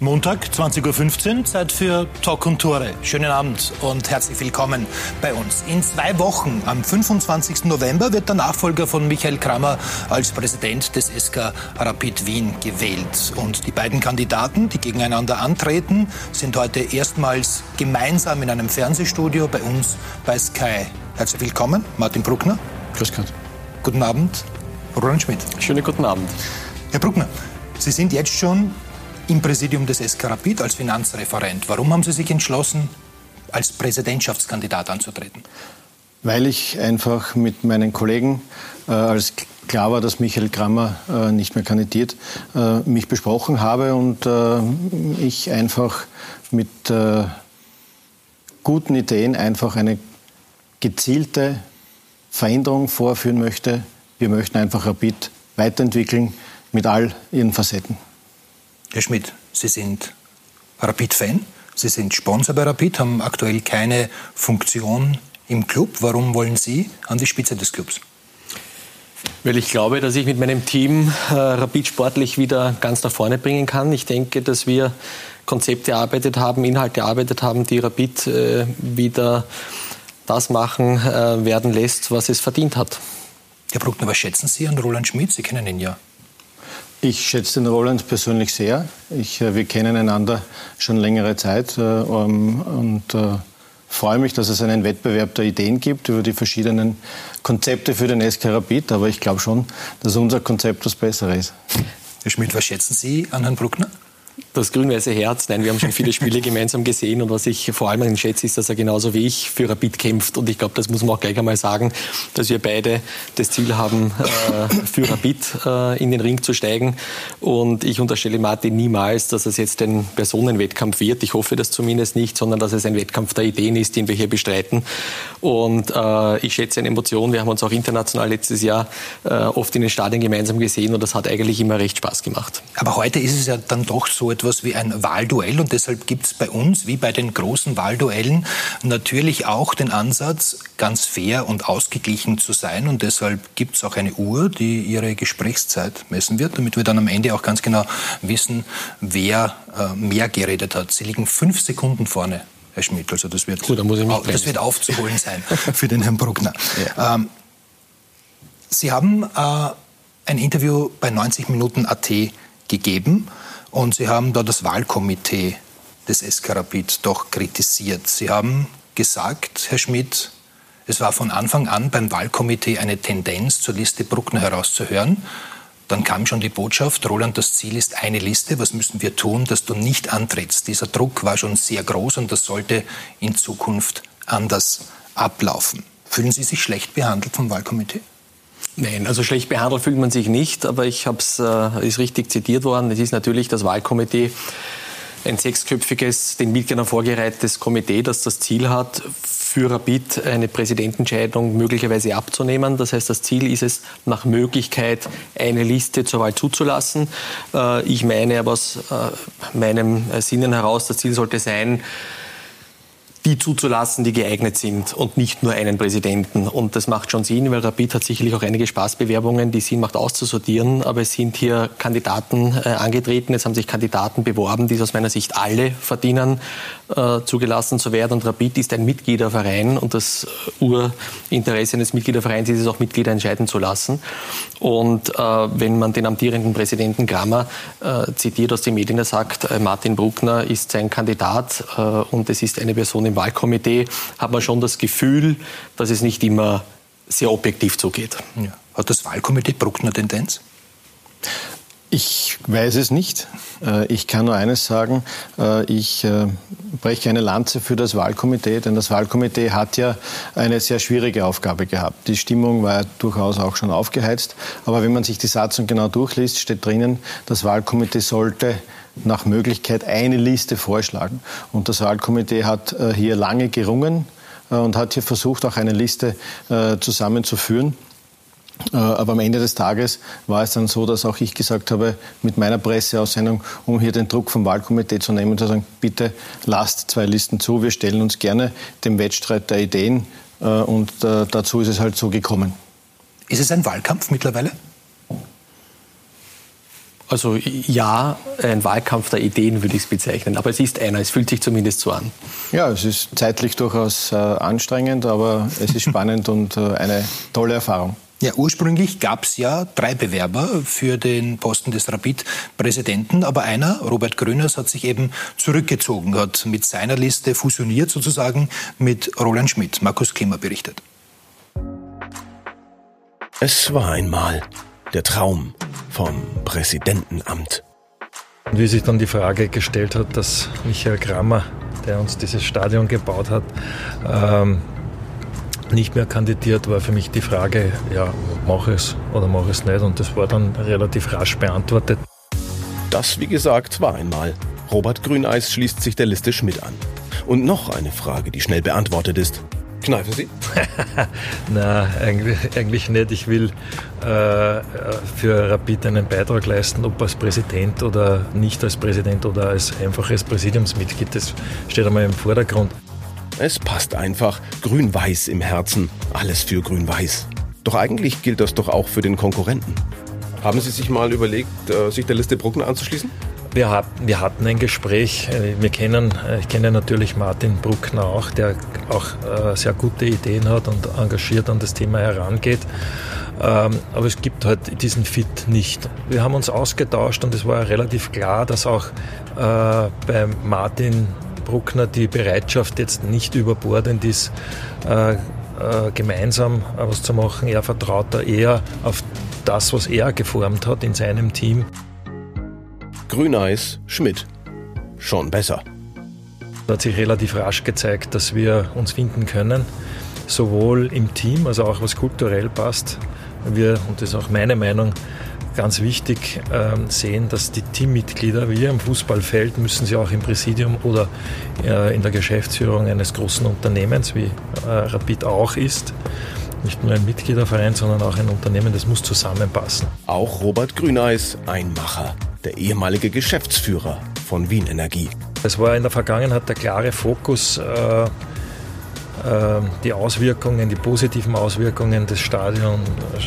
Montag, 20.15 Uhr, Zeit für Talk und Tore. Schönen Abend und herzlich willkommen bei uns. In zwei Wochen, am 25. November, wird der Nachfolger von Michael Kramer als Präsident des SK Rapid Wien gewählt. Und die beiden Kandidaten, die gegeneinander antreten, sind heute erstmals gemeinsam in einem Fernsehstudio bei uns bei Sky. Herzlich willkommen, Martin Bruckner. Grüß Gott. Guten Abend, Roland Schmidt. Schönen guten Abend. Herr Bruckner, Sie sind jetzt schon im Präsidium des SK Rapid als Finanzreferent. Warum haben Sie sich entschlossen, als Präsidentschaftskandidat anzutreten? Weil ich einfach mit meinen Kollegen, äh, als klar war, dass Michael Krammer äh, nicht mehr kandidiert, äh, mich besprochen habe und äh, ich einfach mit äh, guten Ideen einfach eine gezielte Veränderung vorführen möchte. Wir möchten einfach Rapid weiterentwickeln mit all ihren Facetten. Herr Schmidt, Sie sind Rapid-Fan, Sie sind Sponsor bei Rapid, haben aktuell keine Funktion im Club. Warum wollen Sie an die Spitze des Clubs? Weil ich glaube, dass ich mit meinem Team äh, Rapid sportlich wieder ganz nach vorne bringen kann. Ich denke, dass wir Konzepte erarbeitet haben, Inhalte erarbeitet haben, die Rapid äh, wieder das machen äh, werden lässt, was es verdient hat. Herr Bruckner, was schätzen Sie an Roland Schmidt? Sie kennen ihn ja. Ich schätze den Roland persönlich sehr. Ich, äh, wir kennen einander schon längere Zeit äh, und äh, freue mich, dass es einen Wettbewerb der Ideen gibt über die verschiedenen Konzepte für den SK Rapid. Aber ich glaube schon, dass unser Konzept das Bessere ist. Herr Schmidt, was schätzen Sie an Herrn Bruckner? Das grün-weiße Herz. Nein, wir haben schon viele Spiele gemeinsam gesehen und was ich vor allem schätze, ist, dass er genauso wie ich für Rapid kämpft. Und ich glaube, das muss man auch gleich einmal sagen, dass wir beide das Ziel haben, äh, für Rapid äh, in den Ring zu steigen. Und ich unterstelle Martin niemals, dass es jetzt ein Personenwettkampf wird. Ich hoffe das zumindest nicht, sondern dass es ein Wettkampf der Ideen ist, den wir hier bestreiten. Und äh, ich schätze eine Emotion. Wir haben uns auch international letztes Jahr äh, oft in den Stadien gemeinsam gesehen und das hat eigentlich immer recht Spaß gemacht. Aber heute ist es ja dann doch so etwas wie ein Wahlduell und deshalb gibt es bei uns, wie bei den großen Wahlduellen, natürlich auch den Ansatz, ganz fair und ausgeglichen zu sein und deshalb gibt es auch eine Uhr, die ihre Gesprächszeit messen wird, damit wir dann am Ende auch ganz genau wissen, wer äh, mehr geredet hat. Sie liegen fünf Sekunden vorne. Herr Schmidt, also das wird, Gut, das wird aufzuholen sein für den Herrn Bruckner. Ja. Ähm, Sie haben äh, ein Interview bei 90 Minuten AT gegeben und Sie haben da das Wahlkomitee des SK Rapid doch kritisiert. Sie haben gesagt, Herr Schmidt, es war von Anfang an beim Wahlkomitee eine Tendenz, zur Liste Bruckner herauszuhören. Dann kam schon die Botschaft, Roland, das Ziel ist eine Liste. Was müssen wir tun, dass du nicht antrittst? Dieser Druck war schon sehr groß und das sollte in Zukunft anders ablaufen. Fühlen Sie sich schlecht behandelt vom Wahlkomitee? Nein, also schlecht behandelt fühlt man sich nicht, aber ich habe es, äh, ist richtig zitiert worden. Es ist natürlich das Wahlkomitee ein sechsköpfiges, den Mitgliedern vorgereihtes Komitee, das das Ziel hat, für Rapid eine Präsidentenentscheidung möglicherweise abzunehmen. Das heißt, das Ziel ist es, nach Möglichkeit eine Liste zur Wahl zuzulassen. Äh, ich meine aber aus äh, meinem Sinnen heraus, das Ziel sollte sein, die zuzulassen, die geeignet sind und nicht nur einen Präsidenten. Und das macht schon Sinn, weil Rapid hat sicherlich auch einige Spaßbewerbungen, die Sinn macht auszusortieren. Aber es sind hier Kandidaten äh, angetreten, es haben sich Kandidaten beworben, die aus meiner Sicht alle verdienen, äh, zugelassen zu werden. Und Rapid ist ein Mitgliederverein und das Urinteresse eines Mitgliedervereins ist es auch, Mitglieder entscheiden zu lassen. Und äh, wenn man den amtierenden Präsidenten Grammer äh, zitiert aus den Medien, der sagt, äh, Martin Bruckner ist sein Kandidat äh, und es ist eine Person im Wahlkomitee, hat man schon das Gefühl, dass es nicht immer sehr objektiv zugeht. Ja. Hat das Wahlkomitee Bruckner Tendenz? Ich weiß es nicht. Äh, ich kann nur eines sagen. Äh, ich äh, breche eine Lanze für das Wahlkomitee, denn das Wahlkomitee hat ja eine sehr schwierige Aufgabe gehabt. Die Stimmung war durchaus auch schon aufgeheizt. Aber wenn man sich die Satzung genau durchliest, steht drinnen, das Wahlkomitee sollte nach Möglichkeit eine Liste vorschlagen. Und das Wahlkomitee hat hier lange gerungen und hat hier versucht, auch eine Liste zusammenzuführen. Äh, aber am Ende des Tages war es dann so, dass auch ich gesagt habe, mit meiner Presseaussendung, um hier den Druck vom Wahlkomitee zu nehmen und zu sagen, bitte lasst zwei Listen zu, wir stellen uns gerne dem Wettstreit der Ideen äh, und äh, dazu ist es halt so gekommen. Ist es ein Wahlkampf mittlerweile? Also ja, ein Wahlkampf der Ideen würde ich es bezeichnen. Aber es ist einer, es fühlt sich zumindest so an. Ja, es ist zeitlich durchaus äh, anstrengend, aber es ist spannend und äh, eine tolle Erfahrung. Ja, ursprünglich gab es ja drei Bewerber für den Posten des Rapid-Präsidenten, aber einer, Robert Grüners, hat sich eben zurückgezogen, hat mit seiner Liste fusioniert sozusagen mit Roland Schmidt. Markus Klimmer berichtet. Es war einmal der Traum vom Präsidentenamt. Und wie sich dann die Frage gestellt hat, dass Michael Kramer, der uns dieses Stadion gebaut hat, ähm, nicht mehr kandidiert, war für mich die Frage, ja, mache es oder mache es nicht. Und das war dann relativ rasch beantwortet. Das, wie gesagt, war einmal. Robert Grüneis schließt sich der Liste Schmidt an. Und noch eine Frage, die schnell beantwortet ist. Kneifen Sie? Na, eigentlich, eigentlich nicht. Ich will äh, für Rapid einen Beitrag leisten, ob als Präsident oder nicht als Präsident oder als einfaches Präsidiumsmitglied. Das steht einmal im Vordergrund. Es passt einfach. Grün-Weiß im Herzen. Alles für Grün-Weiß. Doch eigentlich gilt das doch auch für den Konkurrenten. Haben Sie sich mal überlegt, äh, sich der Liste Bruckner anzuschließen? Wir, hat, wir hatten ein Gespräch. Äh, wir kennen, äh, ich kenne natürlich Martin Bruckner auch, der auch sehr gute Ideen hat und engagiert an das Thema herangeht. Ähm, aber es gibt halt diesen Fit nicht. Wir haben uns ausgetauscht und es war relativ klar, dass auch bei Martin Bruckner die Bereitschaft jetzt nicht überbordend ist, äh, äh, gemeinsam was zu machen. Er vertraut da eher auf das, was er geformt hat in seinem Team. Grüneis, Schmidt. Schon besser. Da hat sich relativ rasch gezeigt, dass wir uns finden können, sowohl im Team, also auch was kulturell passt. Wir, und das ist auch meine Meinung, ganz wichtig ähm, sehen, dass die Teammitglieder, wie im Fußballfeld, müssen sie auch im Präsidium oder äh, in der Geschäftsführung eines großen Unternehmens, wie äh, Rapid auch ist, nicht nur ein Mitgliederverein, sondern auch ein Unternehmen, das muss zusammenpassen. Auch Robert Grüneis, ein Macher, der ehemalige Geschäftsführer von Wien Energie. Es war in der Vergangenheit der klare Fokus, äh, die Auswirkungen, die positiven Auswirkungen des Stadion,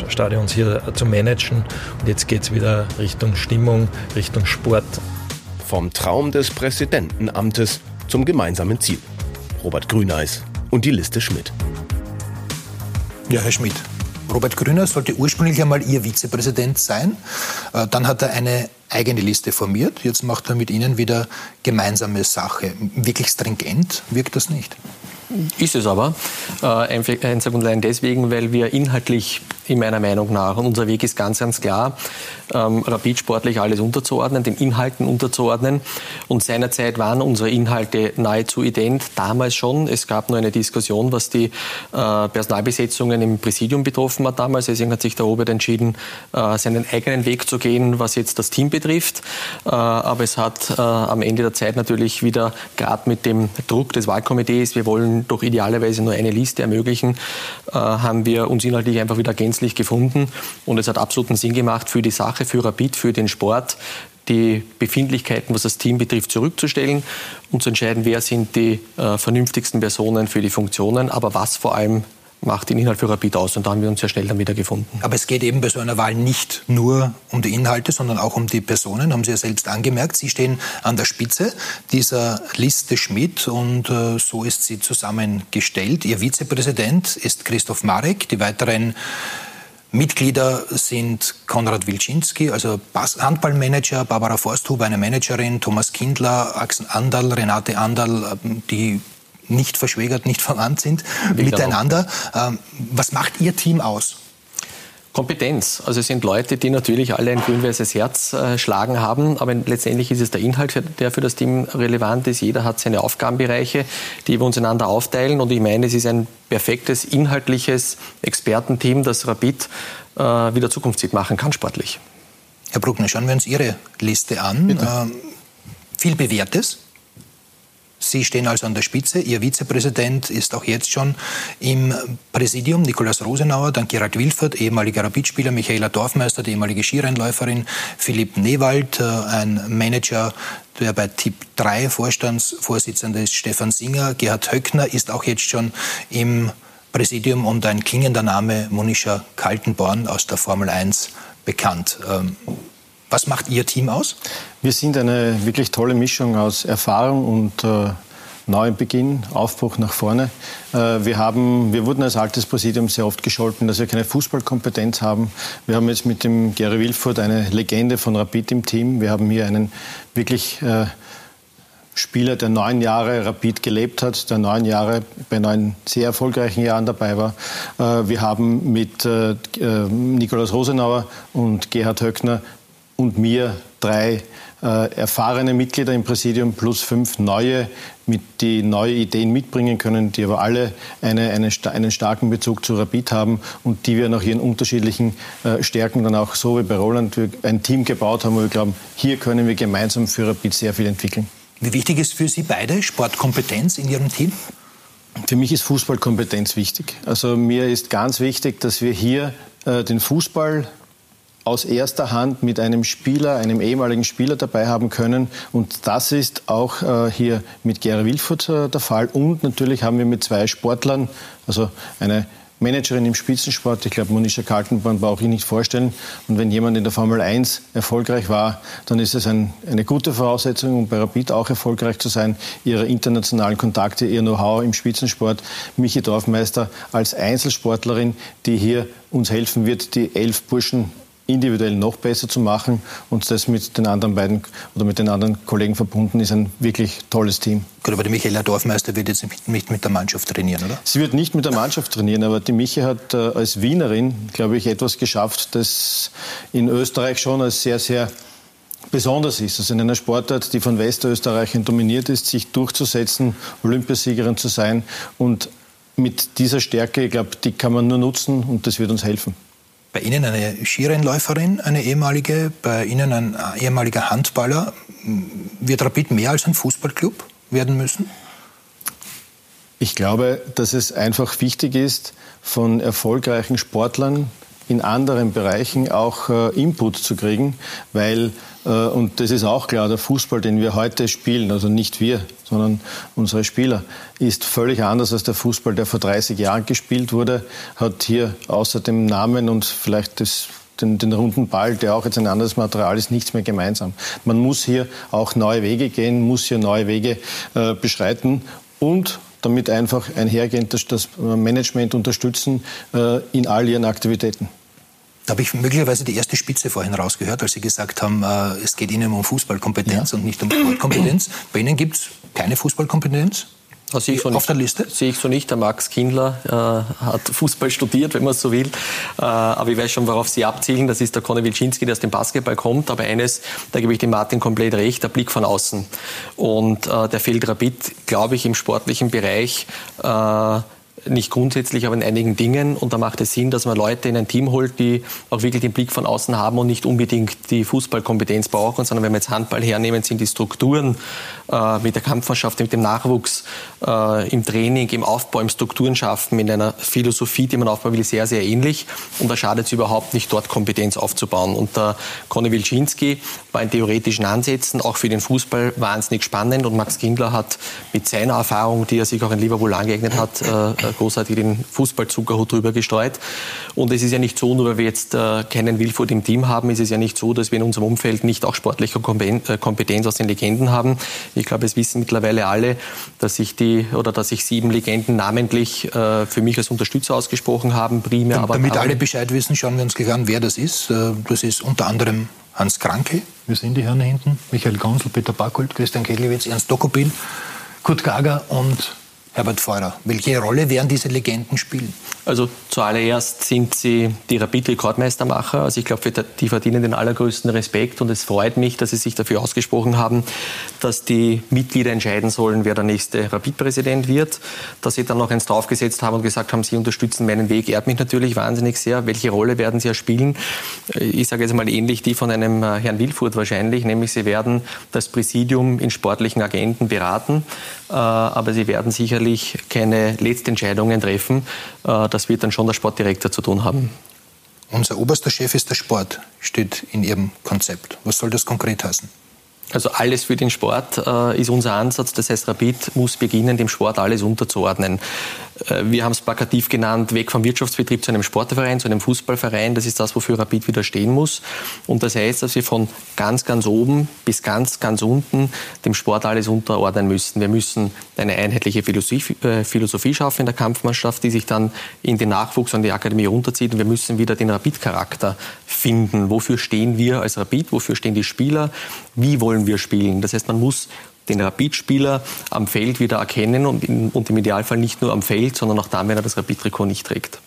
Stadions hier zu managen. Und jetzt geht es wieder Richtung Stimmung, Richtung Sport. Vom Traum des Präsidentenamtes zum gemeinsamen Ziel. Robert Grüneis und die Liste Schmidt. Ja, Herr Schmidt. Robert Grüner sollte ursprünglich einmal Ihr Vizepräsident sein. Äh, dann hat er eine eigene Liste formiert. Jetzt macht er mit Ihnen wieder gemeinsame Sache. Wirklich stringent wirkt das nicht. Ist es aber. Äh, einzig und allein deswegen, weil wir inhaltlich in meiner Meinung nach, und unser Weg ist ganz, ganz klar, ähm, Rapid sportlich alles unterzuordnen, den Inhalten unterzuordnen. Und seinerzeit waren unsere Inhalte nahezu ident, damals schon. Es gab nur eine Diskussion, was die äh, Personalbesetzungen im Präsidium betroffen hat damals. Deswegen hat sich der Robert entschieden, äh, seinen eigenen Weg zu gehen, was jetzt das Team betrifft. Äh, aber es hat äh, am Ende der Zeit natürlich wieder, gerade mit dem Druck des Wahlkomitees, wir wollen doch idealerweise nur eine Liste ermöglichen, äh, haben wir uns inhaltlich einfach wieder gänzlich gefunden. Und es hat absoluten Sinn gemacht für die Sache, für Rapid, für den Sport, die Befindlichkeiten, was das Team betrifft, zurückzustellen und zu entscheiden, wer sind die äh, vernünftigsten Personen für die Funktionen, aber was vor allem macht den Inhalt für Rapid aus. Und da haben wir uns sehr schnell dann wieder gefunden. Aber es geht eben bei so einer Wahl nicht nur um die Inhalte, sondern auch um die Personen, haben Sie ja selbst angemerkt. Sie stehen an der Spitze dieser Liste Schmidt und äh, so ist sie zusammengestellt. Ihr Vizepräsident ist Christoph Marek. Die weiteren Mitglieder sind Konrad Wilczynski, also Handballmanager, Barbara Forsthuber, eine Managerin, Thomas Kindler, Axel Andal, Renate Andal, ähm, die nicht verschwägert, nicht verwandt sind Will miteinander. Ähm, was macht Ihr Team aus? Kompetenz. Also es sind Leute, die natürlich alle ein grün-weißes Herz äh, schlagen haben, aber letztendlich ist es der Inhalt, der für das Team relevant ist. Jeder hat seine Aufgabenbereiche, die wir uns einander aufteilen und ich meine, es ist ein perfektes inhaltliches Expertenteam, das Rapid äh, wieder Zukunftsziel machen kann sportlich. Herr Bruckner, schauen wir uns Ihre Liste an. Ähm, viel Bewährtes, Sie stehen also an der Spitze. Ihr Vizepräsident ist auch jetzt schon im Präsidium, Nikolaus Rosenauer, dann Gerald Wilfert, ehemaliger Rapidspieler, Michaela Dorfmeister, die ehemalige Skirennläuferin, Philipp Newald, äh, ein Manager, der bei Tipp 3 Vorstandsvorsitzender ist, Stefan Singer, Gerhard Höckner ist auch jetzt schon im Präsidium und ein klingender Name, Monisha Kaltenborn aus der Formel 1 bekannt. Was macht Ihr Team aus? Wir sind eine wirklich tolle Mischung aus Erfahrung und äh, neuem Beginn, Aufbruch nach vorne. Äh, wir, haben, wir wurden als altes Präsidium sehr oft gescholten, dass wir keine Fußballkompetenz haben. Wir haben jetzt mit dem Gary Wilford eine Legende von Rapid im Team. Wir haben hier einen wirklich äh, Spieler, der neun Jahre Rapid gelebt hat, der neun Jahre bei neun sehr erfolgreichen Jahren dabei war. Äh, wir haben mit äh, Nikolaus Rosenauer und Gerhard Höckner und mir drei erfahrene Mitglieder im Präsidium plus fünf neue, mit, die neue Ideen mitbringen können, die aber alle eine, eine, einen starken Bezug zu Rapid haben und die wir nach ihren unterschiedlichen Stärken dann auch so wie bei Roland ein Team gebaut haben, wo wir glauben, hier können wir gemeinsam für Rapid sehr viel entwickeln. Wie wichtig ist für Sie beide Sportkompetenz in Ihrem Team? Für mich ist Fußballkompetenz wichtig. Also mir ist ganz wichtig, dass wir hier äh, den Fußball aus erster Hand mit einem Spieler, einem ehemaligen Spieler dabei haben können. Und das ist auch äh, hier mit Gary Wilfurt äh, der Fall. Und natürlich haben wir mit zwei Sportlern, also eine Managerin im Spitzensport. Ich glaube, Monisha Kaltenborn brauche ich nicht vorstellen. Und wenn jemand in der Formel 1 erfolgreich war, dann ist es ein, eine gute Voraussetzung, um bei Rapid auch erfolgreich zu sein. Ihre internationalen Kontakte, ihr Know-how im Spitzensport. Michi Dorfmeister als Einzelsportlerin, die hier uns helfen wird, die elf Burschen individuell noch besser zu machen und das mit den anderen beiden oder mit den anderen Kollegen verbunden ist ein wirklich tolles Team. Gut, aber die Michaela Dorfmeister wird jetzt nicht mit der Mannschaft trainieren, oder? Sie wird nicht mit der Mannschaft trainieren, aber die Michi hat äh, als Wienerin, glaube ich, etwas geschafft, das in Österreich schon als sehr, sehr besonders ist. Also in einer Sportart, die von Westösterreichern dominiert ist, sich durchzusetzen, Olympiasiegerin zu sein und mit dieser Stärke, ich glaube, die kann man nur nutzen und das wird uns helfen. Bei Ihnen eine Skirennläuferin, eine ehemalige, bei Ihnen ein ehemaliger Handballer. Wird Rapid mehr als ein Fußballclub werden müssen? Ich glaube, dass es einfach wichtig ist, von erfolgreichen Sportlern in anderen Bereichen auch äh, Input zu kriegen, weil, äh, und das ist auch klar, der Fußball, den wir heute spielen, also nicht wir, sondern unsere Spieler, ist völlig anders als der Fußball, der vor 30 Jahren gespielt wurde, hat hier außer dem Namen und vielleicht das den, den, runden Ball, der auch jetzt ein anderes Material ist, nichts mehr gemeinsam. Man muss hier auch neue Wege gehen, muss hier neue Wege äh, beschreiten und damit einfach einhergehend das, das Management unterstützen äh, in all ihren Aktivitäten. Da habe ich möglicherweise die erste Spitze vorhin rausgehört, als Sie gesagt haben, äh, es geht Ihnen um Fußballkompetenz ja. und nicht um Sportkompetenz. Bei Ihnen gibt es keine Fußballkompetenz? Sehe ich so auf der Liste? Sehe ich so nicht. Der Max Kindler äh, hat Fußball studiert, wenn man so will. Äh, aber ich weiß schon, worauf Sie abzielen. Das ist der Conny Wilczynski, der aus dem Basketball kommt. Aber eines, da gebe ich dem Martin komplett recht, der Blick von außen. Und äh, der fehlt rapid, glaube ich, im sportlichen Bereich. Nicht grundsätzlich, aber in einigen Dingen. Und da macht es Sinn, dass man Leute in ein Team holt, die auch wirklich den Blick von außen haben und nicht unbedingt die Fußballkompetenz brauchen, sondern wenn wir jetzt Handball hernehmen, sind die Strukturen äh, mit der Kampfmannschaft, mit dem Nachwuchs, äh, im Training, im Aufbau, im Strukturen schaffen, in einer Philosophie, die man aufbauen will, sehr, sehr ähnlich. Und da schadet es überhaupt nicht, dort Kompetenz aufzubauen. Und der Conny Wilczynski in theoretischen Ansätzen auch für den Fußball wahnsinnig spannend. Und Max Kindler hat mit seiner Erfahrung, die er sich auch in Liverpool angeeignet hat, äh, großartig den Fußballzuckerhut drüber gestreut. Und es ist ja nicht so, nur weil wir jetzt äh, keinen Wilfurt im Team haben, ist es ja nicht so, dass wir in unserem Umfeld nicht auch sportliche äh, Kompetenz aus den Legenden haben. Ich glaube, es wissen mittlerweile alle, dass sich die oder dass sich sieben Legenden namentlich äh, für mich als Unterstützer ausgesprochen haben, primär. Aber damit alle Bescheid wissen, schauen wir uns gleich an, wer das ist. Äh, das ist unter anderem Hans Kranke, wir sehen die Herren hinten, Michael Gonsel, Peter Backult, Christian Keglewitz, Ernst Dokopil, Kurt Gager und Herbert Feurer. Welche Rolle werden diese Legenden spielen? Also zuallererst sind sie die Rapid-Rekordmeistermacher. Also ich glaube, die verdienen den allergrößten Respekt und es freut mich, dass sie sich dafür ausgesprochen haben, dass die Mitglieder entscheiden sollen, wer der nächste Rapid-Präsident wird. Dass sie dann noch eins draufgesetzt haben und gesagt haben, sie unterstützen meinen Weg, ehrt mich natürlich wahnsinnig sehr. Welche Rolle werden sie ja spielen? Ich sage jetzt mal ähnlich die von einem äh, Herrn Wilfurt wahrscheinlich, nämlich sie werden das Präsidium in sportlichen Agenten beraten, äh, aber sie werden sicherlich keine Letztentscheidungen treffen äh, das wird dann schon der Sportdirektor zu tun haben. Unser oberster Chef ist der Sport, steht in Ihrem Konzept. Was soll das konkret heißen? Also alles für den Sport äh, ist unser Ansatz. Das heißt, Rapid muss beginnen, dem Sport alles unterzuordnen. Äh, wir haben es plakativ genannt, weg vom Wirtschaftsbetrieb zu einem Sportverein, zu einem Fußballverein. Das ist das, wofür Rapid wieder stehen muss. Und das heißt, dass wir von ganz, ganz oben bis ganz, ganz unten dem Sport alles unterordnen müssen. Wir müssen eine einheitliche Philosophie, äh, Philosophie schaffen in der Kampfmannschaft, die sich dann in den Nachwuchs an die Akademie runterzieht. Und wir müssen wieder den Rapid-Charakter finden. Wofür stehen wir als Rapid? Wofür stehen die Spieler? Wie wollen wir spielen? Das heißt, man muss den Rapid-Spieler am Feld wieder erkennen und, in, und im Idealfall nicht nur am Feld, sondern auch dann, wenn er das Rapid-Trikot nicht trägt.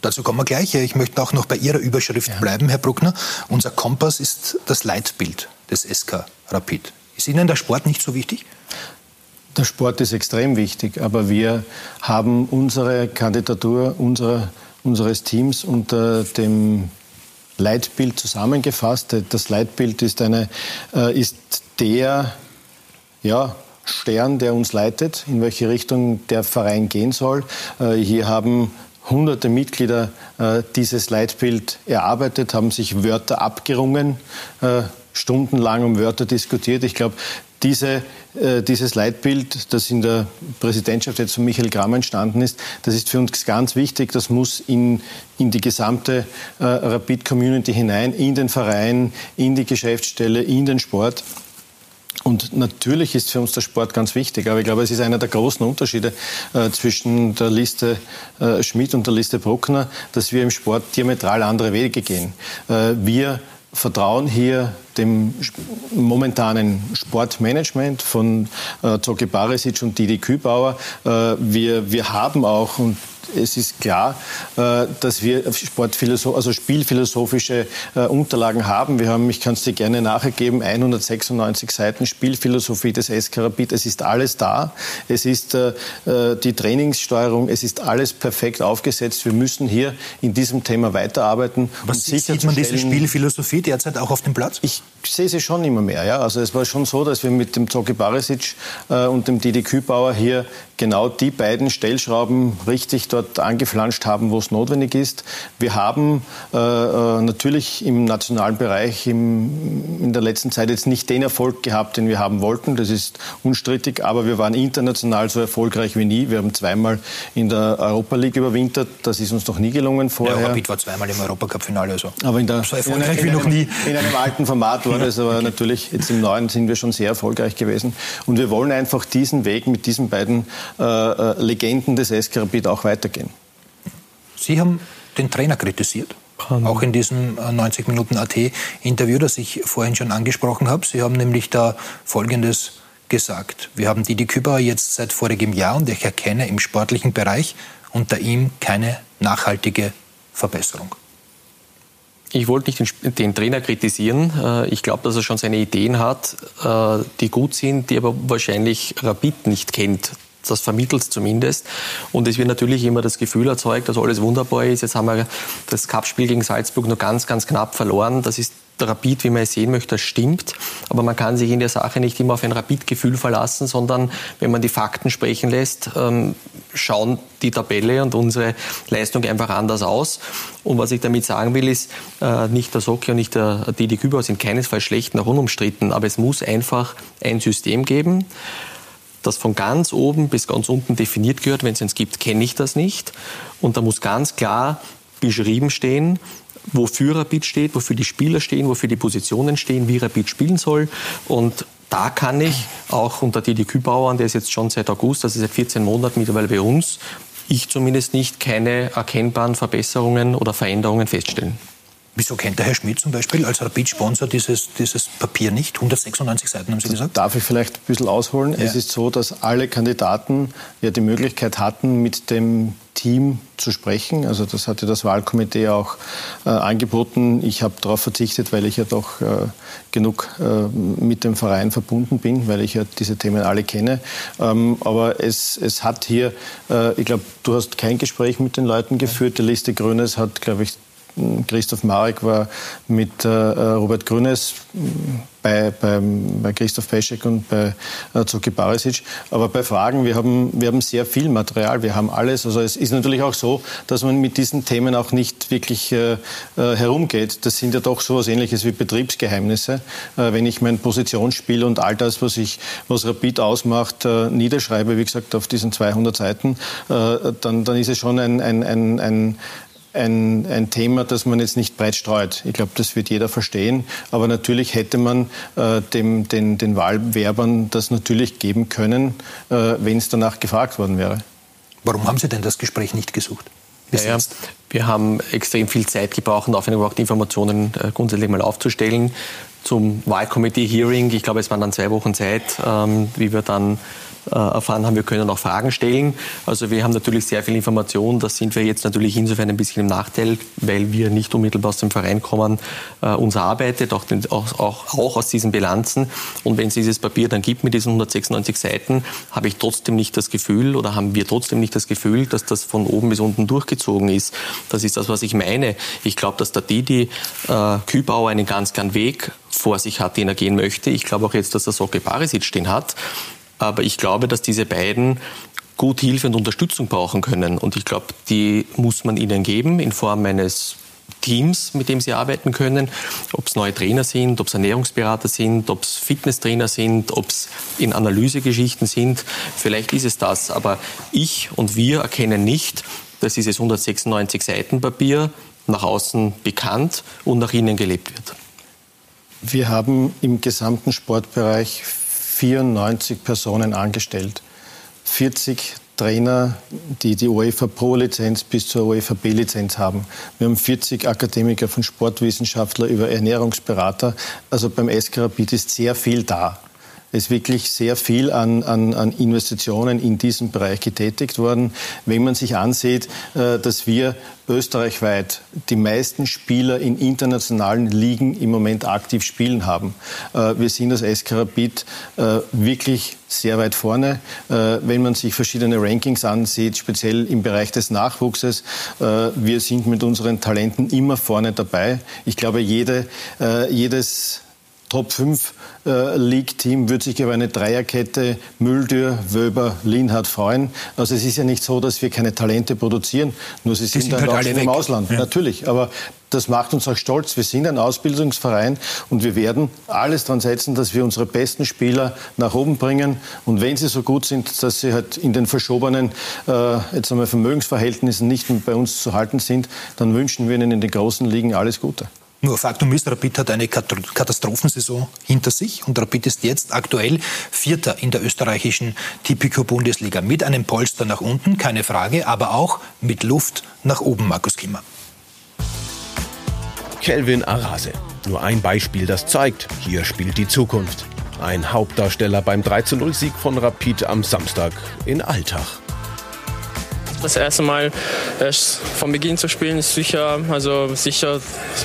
Dazu kommen wir gleich. Ich möchte auch noch bei Ihrer Überschrift ja. bleiben, Herr Bruckner. Unser Kompass ist das Leitbild des SK Rapid. Ist Ihnen der Sport nicht so wichtig? Der Sport ist extrem wichtig, aber wir haben unsere Kandidatur unserer, unseres Teams unter dem Leitbild zusammengefasst. Das Leitbild ist, eine, äh, ist der ja, Stern, der uns leitet, in welche Richtung der Verein gehen soll. Äh, hier haben hunderte Mitglieder äh, dieses Leitbild erarbeitet, haben sich Wörter abgerungen, äh, stundenlang um Wörter diskutiert. Ich glaube, diese, dieses Leitbild, das in der Präsidentschaft jetzt von Michael Gramm entstanden ist, das ist für uns ganz wichtig. Das muss in, in die gesamte Rapid-Community hinein, in den Verein, in die Geschäftsstelle, in den Sport. Und natürlich ist für uns der Sport ganz wichtig, aber ich glaube, es ist einer der großen Unterschiede äh, zwischen der Liste äh, Schmidt und der Liste Bruckner, dass wir im Sport diametral andere Wege gehen. Äh, wir vertrauen hier dem momentanen Sportmanagement von äh, Zoki Barisic und Didi Kübauer. Äh, wir, wir haben auch, und es ist klar, äh, dass wir Sportphilosoph also spielphilosophische äh, Unterlagen haben. Wir haben, ich kann es dir gerne nachgeben, 196 Seiten Spielphilosophie des Eskarabit. Es ist alles da. Es ist äh, die Trainingssteuerung. Es ist alles perfekt aufgesetzt. Wir müssen hier in diesem Thema weiterarbeiten. Was sieht man diese Spielphilosophie derzeit auch auf dem Platz? Ich sehe sie schon immer mehr. Ja? Also es war schon so, dass wir mit dem Zoki Barisic und dem Didi Kübauer hier genau die beiden Stellschrauben richtig dort angeflanscht haben, wo es notwendig ist. Wir haben äh, äh, natürlich im nationalen Bereich im, in der letzten Zeit jetzt nicht den Erfolg gehabt, den wir haben wollten. Das ist unstrittig. Aber wir waren international so erfolgreich wie nie. Wir haben zweimal in der Europa League überwintert. Das ist uns noch nie gelungen vorher. Ja, Rapid war zweimal im Europacup-Finale. Also. Aber in der, so erfolgreich in, in, wie noch nie. In einem alten Format war das. Aber okay. natürlich jetzt im neuen sind wir schon sehr erfolgreich gewesen. Und wir wollen einfach diesen Weg mit diesen beiden äh, äh, Legenden des SK Rapid auch weitergehen. Sie haben den Trainer kritisiert. Auch in diesem 90 äh, Minuten AT-Interview, das ich vorhin schon angesprochen habe. Sie haben nämlich da Folgendes gesagt. Wir haben Didi Küber jetzt seit vorigem Jahr und ich erkenne im sportlichen Bereich unter ihm keine nachhaltige Verbesserung. Ich wollte nicht den, den, Trainer kritisieren. Äh, ich glaube, dass er schon seine Ideen hat, die gut sind, die aber wahrscheinlich Rapid nicht kennt das vermittelt zumindest. Und es wird natürlich immer das Gefühl erzeugt, dass alles wunderbar ist. Jetzt haben wir das Cup-Spiel gegen Salzburg nur ganz, ganz knapp verloren. Das ist der Rapid, wie man es sehen möchte, das stimmt. Aber man kann sich in der Sache nicht immer auf ein Rapid-Gefühl verlassen, sondern wenn man die Fakten sprechen lässt, ähm, schauen die Tabelle und unsere Leistung einfach anders aus. Und was ich damit sagen will, ist, äh, nicht der Socki und nicht der Didi Küber sind keinesfalls schlecht noch unumstritten, aber es muss einfach ein System geben das von ganz oben bis ganz unten definiert gehört. Wenn es eins gibt, kenne ich das nicht. Und da muss ganz klar beschrieben stehen, wofür Rapid steht, wofür die Spieler stehen, wofür die Positionen stehen, wie Rapid spielen soll. Und da kann ich auch unter Didi Kübauer, der ist jetzt schon seit August, also seit 14 Monaten mittlerweile bei uns, ich zumindest nicht keine erkennbaren Verbesserungen oder Veränderungen feststellen. Wieso kennt der Herr Schmidt zum Beispiel als Rapid-Sponsor dieses, dieses Papier nicht? 196 Seiten haben Sie gesagt? Darf ich vielleicht ein bisschen ausholen? Ja. Es ist so, dass alle Kandidaten ja die Möglichkeit hatten, mit dem Team zu sprechen. Also das hatte das Wahlkomitee auch äh, angeboten. Ich habe darauf verzichtet, weil ich ja doch äh, genug äh, mit dem Verein verbunden bin, weil ich ja diese Themen alle kenne. Ähm, aber es, es hat hier, äh, ich glaube, du hast kein Gespräch mit den Leuten geführt. Die Liste Grünes hat, glaube ich, Christoph Marek war mit äh, Robert Grünes bei, bei, bei Christoph Peschek und bei äh, Zuki Barisic. Aber bei Fragen, wir haben, wir haben sehr viel Material, wir haben alles. Also es ist natürlich auch so, dass man mit diesen Themen auch nicht wirklich äh, äh herumgeht. Das sind ja doch so etwas Ähnliches wie Betriebsgeheimnisse. Äh, wenn ich mein Positionsspiel und all das, was, ich, was Rapid ausmacht, äh, niederschreibe, wie gesagt, auf diesen 200 Seiten, äh, dann, dann ist es schon ein, ein, ein, ein ein, ein Thema, das man jetzt nicht breit streut. Ich glaube, das wird jeder verstehen. Aber natürlich hätte man äh, dem, den, den Wahlwerbern das natürlich geben können, äh, wenn es danach gefragt worden wäre. Warum haben Sie denn das Gespräch nicht gesucht? Ja, ja. Wir haben extrem viel Zeit gebraucht, um überhaupt Informationen äh, grundsätzlich mal aufzustellen. Zum Wahlkomitee-Hearing, ich glaube, es waren dann zwei Wochen Zeit, ähm, wie wir dann erfahren haben, wir können auch Fragen stellen. Also wir haben natürlich sehr viel Information. Da sind wir jetzt natürlich insofern ein bisschen im Nachteil, weil wir nicht unmittelbar aus dem Verein kommen. Äh, uns arbeitet auch, den, auch, auch, auch, aus diesen Bilanzen. Und wenn es dieses Papier dann gibt mit diesen 196 Seiten, habe ich trotzdem nicht das Gefühl oder haben wir trotzdem nicht das Gefühl, dass das von oben bis unten durchgezogen ist. Das ist das, was ich meine. Ich glaube, dass der Didi äh, Kübauer einen ganz klaren Weg vor sich hat, den er gehen möchte. Ich glaube auch jetzt, dass er Socke Barisic stehen hat. Aber ich glaube, dass diese beiden gut Hilfe und Unterstützung brauchen können. Und ich glaube, die muss man ihnen geben in Form eines Teams, mit dem sie arbeiten können, ob es neue Trainer sind, ob es Ernährungsberater sind, ob es Fitnesstrainer sind, ob es in Analysegeschichten sind. Vielleicht ist es das. Aber ich und wir erkennen nicht, dass dieses 196 Seiten Papier nach außen bekannt und nach innen gelebt wird. Wir haben im gesamten Sportbereich 94 Personen angestellt. 40 Trainer, die die UEFA Pro-Lizenz bis zur UEFA B-Lizenz haben. Wir haben 40 Akademiker von Sportwissenschaftler über Ernährungsberater. Also beim SK Rapid ist sehr viel da. Ist wirklich sehr viel an, an, an, Investitionen in diesem Bereich getätigt worden. Wenn man sich ansieht, äh, dass wir österreichweit die meisten Spieler in internationalen Ligen im Moment aktiv spielen haben. Äh, wir sind als SK Rapid äh, wirklich sehr weit vorne. Wenn man sich verschiedene Rankings ansieht, speziell im Bereich des Nachwuchses, wir sind mit unseren Talenten immer vorne dabei. Ich glaube, jede, jedes Top 5 äh, League-Team würde sich über eine Dreierkette Müldür, Wöber, Linhardt freuen. Also es ist ja nicht so, dass wir keine Talente produzieren, nur sie sind, sind dann halt auch im Ausland. Ja. Natürlich, aber das macht uns auch stolz. Wir sind ein Ausbildungsverein und wir werden alles daran setzen, dass wir unsere besten Spieler nach oben bringen. Und wenn sie so gut sind, dass sie halt in den verschobenen äh, jetzt einmal Vermögensverhältnissen nicht mehr bei uns zu halten sind, dann wünschen wir ihnen in den großen Ligen alles Gute. Nur Faktum ist, Rapid hat eine Katastrophensaison hinter sich und Rapid ist jetzt aktuell Vierter in der österreichischen Tipico-Bundesliga mit einem Polster nach unten, keine Frage, aber auch mit Luft nach oben, Markus Kimmer. Kelvin Arase. Nur ein Beispiel, das zeigt, hier spielt die Zukunft. Ein Hauptdarsteller beim 3-0-Sieg von Rapid am Samstag in Alltag. Das erste Mal erst von Beginn zu spielen ist sicher, also sicher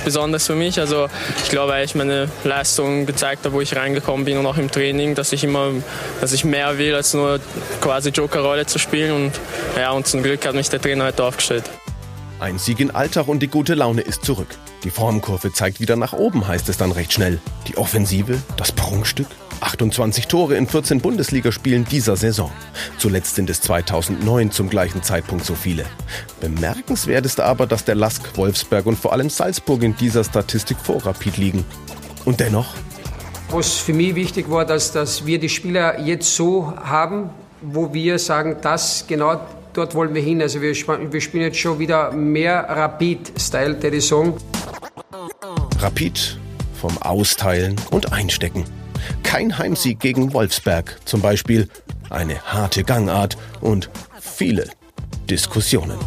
besonders für mich. Also ich glaube, weil ich meine Leistung gezeigt habe, wo ich reingekommen bin und auch im Training, dass ich immer, dass ich mehr will, als nur quasi Joker-Rolle zu spielen. Und ja, und zum Glück hat mich der Trainer heute aufgestellt. Ein Sieg in Alltag und die gute Laune ist zurück. Die Formkurve zeigt wieder nach oben, heißt es dann recht schnell. Die Offensive, das Prunkstück, 28 Tore in 14 Bundesligaspielen dieser Saison. Zuletzt sind es 2009 zum gleichen Zeitpunkt so viele. Bemerkenswert ist aber, dass der Lask, Wolfsberg und vor allem Salzburg in dieser Statistik vor Rapid liegen. Und dennoch? Was für mich wichtig war, dass, dass wir die Spieler jetzt so haben, wo wir sagen, das genau dort wollen wir hin. Also wir, wir spielen jetzt schon wieder mehr Rapid-Style, der sagen. Rapid vom Austeilen und Einstecken kein Heimsieg gegen Wolfsberg zum Beispiel, eine harte Gangart und viele Diskussionen.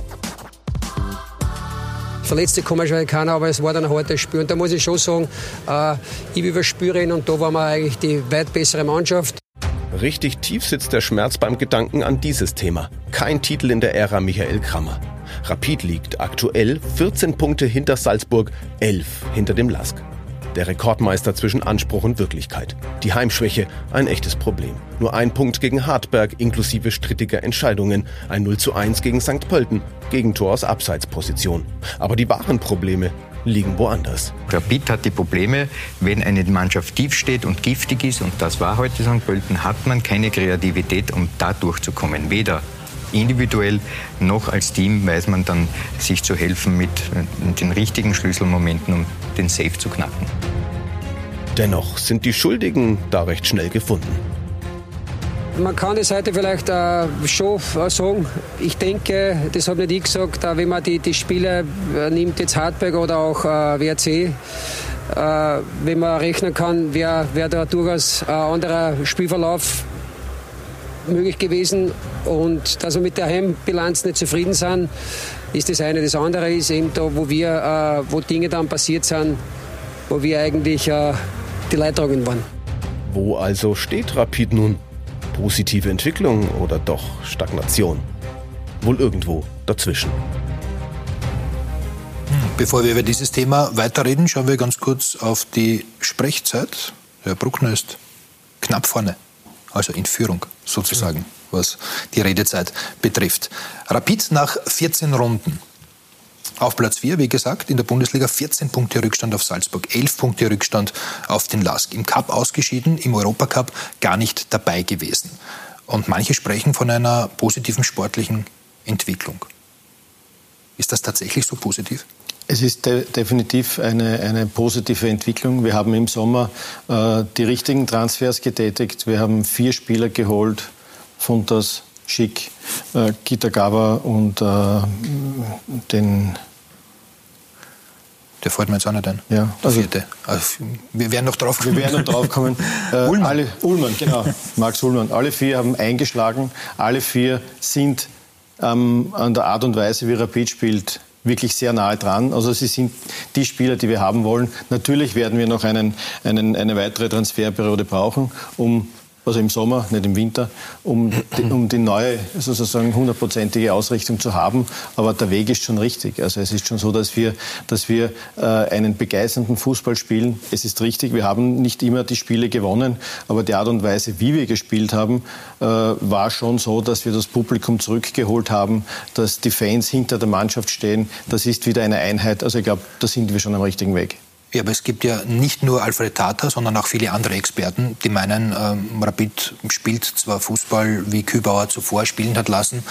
Verletzte keiner, aber es war dann ein hartes Spiel. Und da muss ich schon sagen, äh, ich überspüre ihn und da waren wir eigentlich die weit bessere Mannschaft. Richtig tief sitzt der Schmerz beim Gedanken an dieses Thema. Kein Titel in der Ära Michael Krammer. Rapid liegt aktuell 14 Punkte hinter Salzburg, 11 hinter dem Lask. Der Rekordmeister zwischen Anspruch und Wirklichkeit. Die Heimschwäche, ein echtes Problem. Nur ein Punkt gegen Hartberg inklusive strittiger Entscheidungen. Ein 0 zu 1 gegen St. Pölten. Gegentor aus Abseitsposition. Aber die wahren Probleme liegen woanders. Rapid hat die Probleme, wenn eine Mannschaft tief steht und giftig ist, und das war heute St. Pölten, hat man keine Kreativität, um da durchzukommen. Weder individuell noch als Team weiß man dann, sich zu helfen mit den richtigen Schlüsselmomenten, um den Safe zu knacken. Dennoch sind die Schuldigen da recht schnell gefunden. Man kann das heute vielleicht äh, schon sagen. Ich denke, das habe nicht ich gesagt, äh, wenn man die, die Spiele äh, nimmt, jetzt Hartberg oder auch äh, WRC, äh, wenn man rechnen kann, wäre wär da durchaus ein anderer Spielverlauf möglich gewesen. Und dass wir mit der Heimbilanz nicht zufrieden sind, ist das eine. Das andere ist eben da, wo wir, äh, wo Dinge dann passiert sind, wo wir eigentlich äh, die Leidtragenden waren. Wo also steht Rapid nun? Positive Entwicklung oder doch Stagnation? Wohl irgendwo dazwischen. Bevor wir über dieses Thema weiterreden, schauen wir ganz kurz auf die Sprechzeit. Herr Bruckner ist knapp vorne also in Führung sozusagen, was die Redezeit betrifft. Rapid nach 14 Runden. Auf Platz 4, wie gesagt, in der Bundesliga 14 Punkte Rückstand auf Salzburg, 11 Punkte Rückstand auf den LASK. Im Cup ausgeschieden, im Europacup gar nicht dabei gewesen. Und manche sprechen von einer positiven sportlichen Entwicklung. Ist das tatsächlich so positiv? Es ist de definitiv eine, eine, positive Entwicklung. Wir haben im Sommer äh, die richtigen Transfers getätigt. Wir haben vier Spieler geholt, Funtas, Schick, äh, Kitagawa und äh, den der fällt mir jetzt auch nicht ein. Ja, also, vierte. Also, wir werden noch drauf kommen. Wir werden noch drauf kommen. Äh, Ullmann. Alle, Ullmann, genau. Max Ullmann. Alle vier haben eingeschlagen. Alle vier sind ähm, an der Art und Weise, wie Rapid spielt, wirklich sehr nahe dran. Also sie sind die Spieler, die wir haben wollen. Natürlich werden wir noch einen, einen, eine weitere Transferperiode brauchen, um also im Sommer, nicht im Winter, um die, um die neue, sozusagen hundertprozentige Ausrichtung zu haben. Aber der Weg ist schon richtig. Also es ist schon so, dass wir, dass wir äh, einen begeisternden Fußball spielen. Es ist richtig, wir haben nicht immer die Spiele gewonnen, aber die Art und Weise, wie wir gespielt haben, äh, war schon so, dass wir das Publikum zurückgeholt haben, dass die Fans hinter der Mannschaft stehen. Das ist wieder eine Einheit. Also ich glaube, da sind wir schon am richtigen Weg. Ja, aber es gibt ja nicht nur Alfred Tata, sondern auch viele andere Experten, die meinen, ähm, Rapid spielt zwar Fußball, wie Kübauer zuvor spielen hat lassen,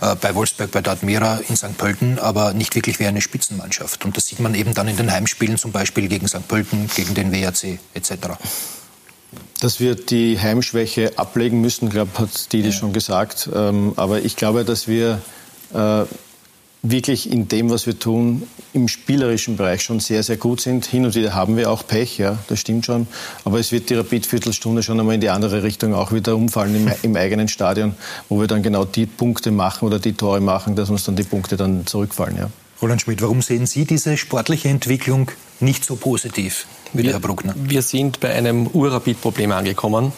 äh, bei Wolfsberg, bei Admira, in St. Pölten, aber nicht wirklich wie eine Spitzenmannschaft. Und das sieht man eben dann in den Heimspielen, zum Beispiel gegen St. Pölten, gegen den WRC etc. Dass wir die Heimschwäche ablegen müssen, glaube hat Didi ja. schon gesagt. Ähm, aber ich glaube, dass wir äh, wirklich in dem, was wir tun, im spielerischen Bereich schon sehr, sehr gut sind. Hin und wieder haben wir auch Pech, ja, das stimmt schon. Aber es wird die Rapid-Viertelstunde schon einmal in die andere Richtung auch wieder umfallen im, im, eigenen Stadion, wo wir dann genau die Punkte machen oder die Tore machen, dass uns dann die Punkte dann zurückfallen, ja. Roland Schmidt, warum sehen Sie diese sportliche Entwicklung nicht so positiv wie wir, der Herr Bruckner? Wir sind bei einem Urrapid-Problem angekommen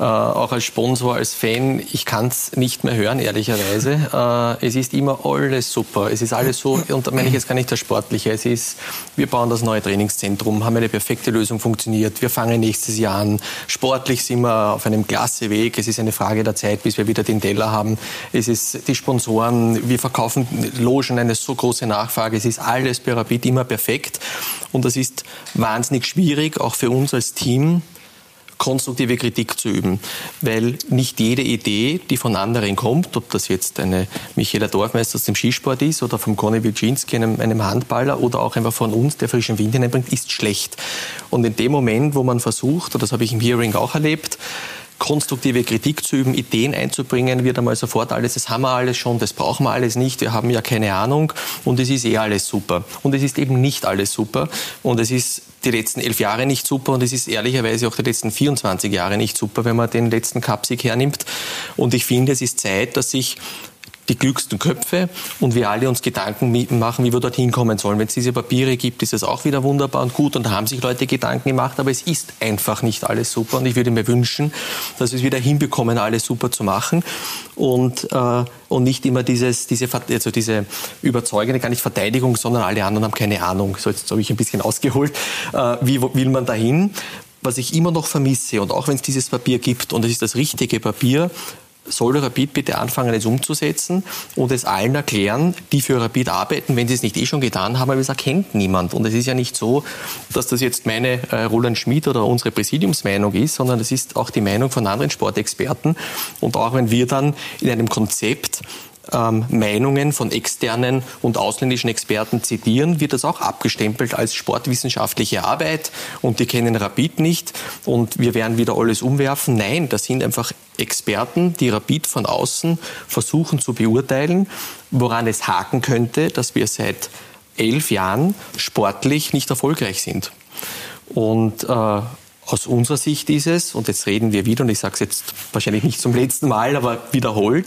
äh, auch als Sponsor, als Fan, ich kann es nicht mehr hören, ehrlicherweise. Äh, es ist immer alles super. Es ist alles so, und da meine ich jetzt gar nicht das Sportliche. Es ist, wir bauen das neue Trainingszentrum, haben eine perfekte Lösung funktioniert. Wir fangen nächstes Jahr an. Sportlich sind wir auf einem klasse Weg. Es ist eine Frage der Zeit, bis wir wieder den Teller haben. Es ist die Sponsoren, wir verkaufen Logen, eine so große Nachfrage. Es ist alles bei Rapid immer perfekt. Und das ist wahnsinnig schwierig, auch für uns als Team, konstruktive Kritik zu üben, weil nicht jede Idee, die von anderen kommt, ob das jetzt eine Michaela Dorfmeister aus dem Skisport ist oder vom Conny Wilczynski, einem, einem Handballer oder auch einfach von uns, der frischen Wind hineinbringt, ist schlecht. Und in dem Moment, wo man versucht, und das habe ich im Hearing auch erlebt, konstruktive Kritik zu üben, Ideen einzubringen, wird einmal sofort alles, das haben wir alles schon, das brauchen wir alles nicht, wir haben ja keine Ahnung und es ist eh alles super. Und es ist eben nicht alles super und es ist die letzten elf Jahre nicht super und es ist ehrlicherweise auch die letzten 24 Jahre nicht super, wenn man den letzten Cupsieg hernimmt. Und ich finde, es ist Zeit, dass sich die klügsten Köpfe und wir alle uns Gedanken machen, wie wir dorthin kommen sollen. Wenn es diese Papiere gibt, ist es auch wieder wunderbar und gut und da haben sich Leute Gedanken gemacht, aber es ist einfach nicht alles super und ich würde mir wünschen, dass wir es wieder hinbekommen, alles super zu machen und, äh, und nicht immer dieses, diese, also diese überzeugende, gar nicht Verteidigung, sondern alle anderen haben keine Ahnung. So, jetzt habe ich ein bisschen ausgeholt. Äh, wie will man dahin? Was ich immer noch vermisse, und auch wenn es dieses Papier gibt, und es ist das richtige Papier, soll Rapid bitte anfangen, es umzusetzen und es allen erklären, die für Rapid arbeiten, wenn sie es nicht eh schon getan haben, aber es erkennt niemand. Und es ist ja nicht so, dass das jetzt meine äh, Roland Schmid oder unsere Präsidiumsmeinung ist, sondern es ist auch die Meinung von anderen Sportexperten. Und auch wenn wir dann in einem Konzept ähm, Meinungen von externen und ausländischen Experten zitieren, wird das auch abgestempelt als sportwissenschaftliche Arbeit und die kennen Rapid nicht und wir werden wieder alles umwerfen. Nein, das sind einfach Experten, die Rapid von außen versuchen zu beurteilen, woran es haken könnte, dass wir seit elf Jahren sportlich nicht erfolgreich sind. Und äh, aus unserer Sicht ist es, und jetzt reden wir wieder, und ich sage es jetzt wahrscheinlich nicht zum letzten Mal, aber wiederholt,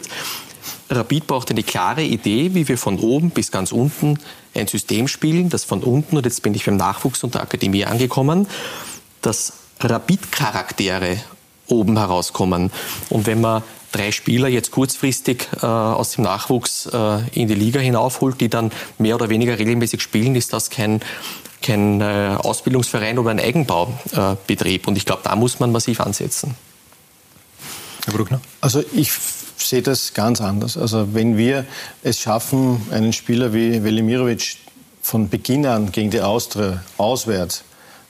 Rapid braucht eine klare Idee, wie wir von oben bis ganz unten ein System spielen, das von unten, und jetzt bin ich beim Nachwuchs und der Akademie angekommen, dass Rapid-Charaktere oben herauskommen. Und wenn man drei Spieler jetzt kurzfristig äh, aus dem Nachwuchs äh, in die Liga hinaufholt, die dann mehr oder weniger regelmäßig spielen, ist das kein, kein äh, Ausbildungsverein oder ein Eigenbaubetrieb. Und ich glaube, da muss man massiv ansetzen. Herr Bruckner? Also ich sehe das ganz anders. Also wenn wir es schaffen, einen Spieler wie Velimirovic von Beginn an gegen die Austria auswärts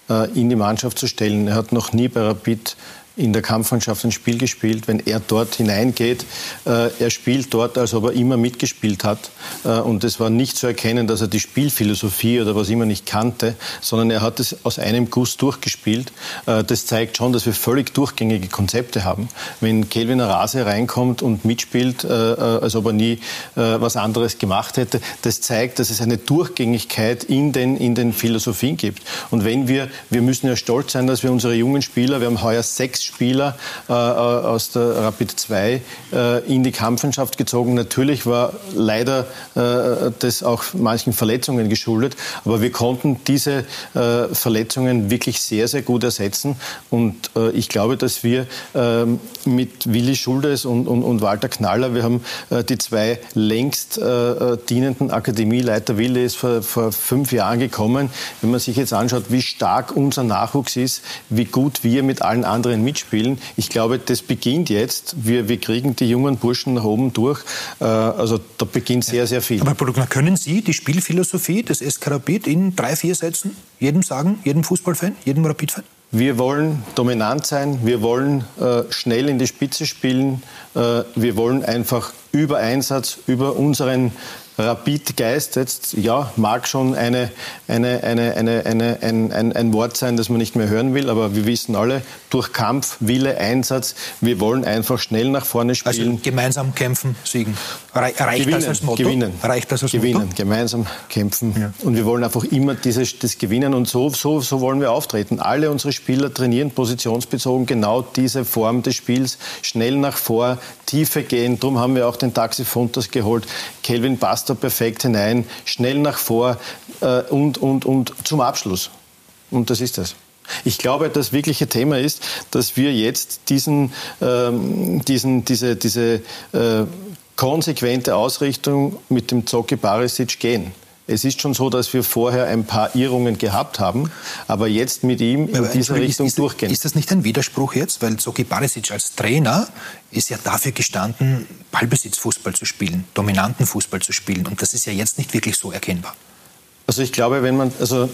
äh, in die Mannschaft zu stellen, er hat noch nie bei Rapid in der Kampfmannschaft ein Spiel gespielt. Wenn er dort hineingeht, äh, er spielt dort, als ob er immer mitgespielt hat. Äh, und es war nicht zu erkennen, dass er die Spielphilosophie oder was immer nicht kannte, sondern er hat es aus einem Guss durchgespielt. Äh, das zeigt schon, dass wir völlig durchgängige Konzepte haben. Wenn Kelvin Rase reinkommt und mitspielt, äh, äh, als ob er nie äh, was anderes gemacht hätte, das zeigt, dass es eine Durchgängigkeit in den, in den Philosophien gibt. Und wenn wir, wir müssen ja stolz sein, dass wir unsere jungen Spieler, wir haben heuer sechs Spieler äh, aus der Rapid 2 äh, in die Kampfmannschaft gezogen. Natürlich war leider äh, das auch manchen Verletzungen geschuldet, aber wir konnten diese äh, Verletzungen wirklich sehr, sehr gut ersetzen. Und äh, ich glaube, dass wir ähm, mit Willi Schuldes und, und, und, Walter Knaller, wir haben äh, die zwei längst dienenden Akademieleiter. Willi ist vor, vor fünf Jahren gekommen. Wenn man sich jetzt anschaut, wie stark unser Nachwuchs ist, wie gut wir mit allen anderen mit mitspielen. Ich glaube, das beginnt jetzt. Wir, wir kriegen die jungen Burschen nach oben durch. Äh, also da beginnt sehr, sehr viel. Aber Bruckner, können Sie die Spielphilosophie des SK Rapid in drei, vier Sätzen jedem sagen, jedem Fußballfan, jedem Rapid-Fan? Wir wollen dominant sein, wir wollen äh, schnell in die Spitze spielen, äh, wir wollen einfach über Einsatz, über unseren Rapid-Geist jetzt, ja, mag schon eine, eine, eine, eine, eine, ein, ein, ein Wort sein, das man nicht mehr hören will, aber wir wissen alle, durch Kampf, Wille, Einsatz, wir wollen einfach schnell nach vorne also spielen. Also gemeinsam kämpfen, siegen. Reicht gewinnen, das als Motto? Gewinnen. Reicht das als gewinnen, Motto? gemeinsam kämpfen. Ja. Und wir wollen einfach immer dieses, das gewinnen und so, so, so wollen wir auftreten. Alle unsere Spieler trainieren positionsbezogen genau diese Form des Spiels. Schnell nach vor, Tiefe gehen. Darum haben wir auch den Taxi Fontas geholt. Kelvin passt da perfekt hinein, schnell nach vor äh, und, und, und zum Abschluss. Und das ist das. Ich glaube, das wirkliche Thema ist, dass wir jetzt diesen, ähm, diesen, diese, diese äh, konsequente Ausrichtung mit dem Zocki Barisic gehen. Es ist schon so, dass wir vorher ein paar Irrungen gehabt haben, aber jetzt mit ihm in aber dieser Richtung ist, durchgehen. Ist das nicht ein Widerspruch jetzt? Weil Zoki Barisic als Trainer ist ja dafür gestanden, Ballbesitzfußball zu spielen, dominanten Fußball zu spielen. Und das ist ja jetzt nicht wirklich so erkennbar. Also ich glaube, wenn man, also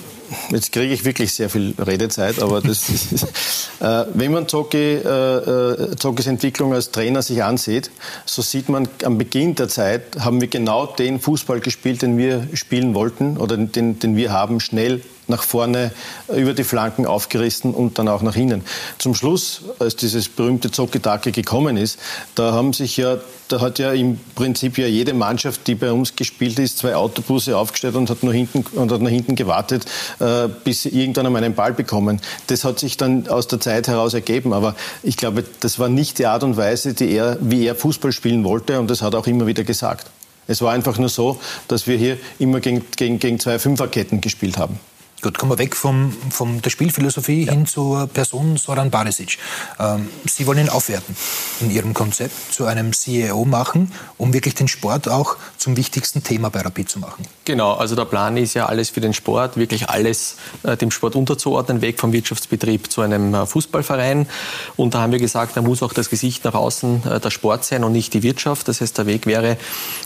jetzt kriege ich wirklich sehr viel Redezeit, aber das ist, äh, wenn man Zocki, äh, äh, Zockis Entwicklung als Trainer sich ansieht, so sieht man am Beginn der Zeit haben wir genau den Fußball gespielt, den wir spielen wollten oder den, den wir haben, schnell nach vorne über die Flanken aufgerissen und dann auch nach innen. Zum Schluss, als dieses berühmte Zocki-Dacke gekommen ist, da haben sich ja, da hat ja im Prinzip ja jede Mannschaft, die bei uns gespielt ist, zwei Autobusse aufgestellt und hat nur hinten und hat nach hinten gewartet, äh, bis sie irgendwann einmal einen Ball bekommen. Das hat sich dann aus der Zeit heraus ergeben, aber ich glaube, das war nicht die Art und Weise, die er, wie er Fußball spielen wollte und das hat er auch immer wieder gesagt. Es war einfach nur so, dass wir hier immer gegen, gegen, gegen zwei Fünferketten gespielt haben. Gut, kommen wir weg vom, von der Spielphilosophie ja. hin zur Person Soran Barisic. Ähm, Sie wollen ihn aufwerten in Ihrem Konzept, zu einem CEO machen, um wirklich den Sport auch zum wichtigsten Thema bei Rapid zu machen. Genau, also der Plan ist ja alles für den Sport, wirklich alles äh, dem Sport unterzuordnen, weg vom Wirtschaftsbetrieb zu einem äh, Fußballverein. Und da haben wir gesagt, da muss auch das Gesicht nach außen äh, der Sport sein und nicht die Wirtschaft. Das heißt, der Weg wäre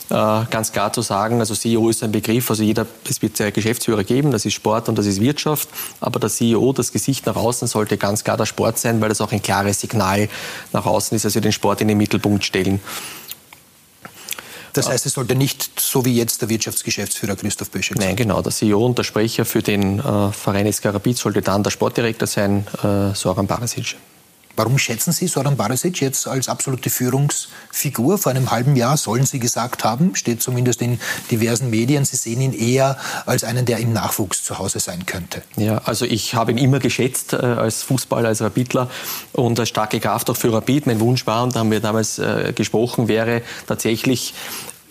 äh, ganz klar zu sagen, also CEO ist ein Begriff, also jeder, es wird Geschäftsführer geben, das ist Sport und das ist Wirtschaft, aber der CEO, das Gesicht nach außen sollte ganz klar der Sport sein, weil das auch ein klares Signal nach außen ist, dass wir den Sport in den Mittelpunkt stellen. Das heißt, es sollte nicht so wie jetzt der Wirtschaftsgeschäftsführer Christoph Böschek sein? Nein, genau. Der CEO und der Sprecher für den äh, Verein SK Rapid sollte dann der Sportdirektor sein, äh, Soran Barasic. Warum schätzen Sie Soran Barisic jetzt als absolute Führungsfigur? Vor einem halben Jahr sollen Sie gesagt haben, steht zumindest in diversen Medien, Sie sehen ihn eher als einen, der im Nachwuchs zu Hause sein könnte. Ja, also ich habe ihn immer geschätzt äh, als Fußballer, als Rapidler und als starke Kraft auch für Rapid. Mein Wunsch war, und da haben wir damals äh, gesprochen, wäre tatsächlich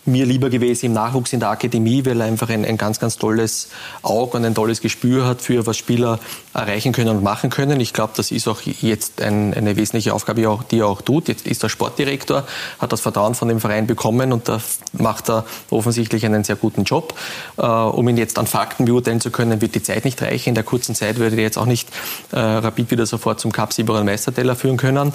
mir lieber gewesen im Nachwuchs in der Akademie, weil er einfach ein, ein ganz, ganz tolles Auge und ein tolles Gespür hat für, was Spieler erreichen können und machen können. Ich glaube, das ist auch jetzt ein, eine wesentliche Aufgabe, die er auch tut. Jetzt ist er Sportdirektor, hat das Vertrauen von dem Verein bekommen und da macht er offensichtlich einen sehr guten Job. Äh, um ihn jetzt an Fakten beurteilen zu können, wird die Zeit nicht reichen. In der kurzen Zeit würde er jetzt auch nicht äh, Rapid wieder sofort zum Cup-Sieger und Meisterteller führen können.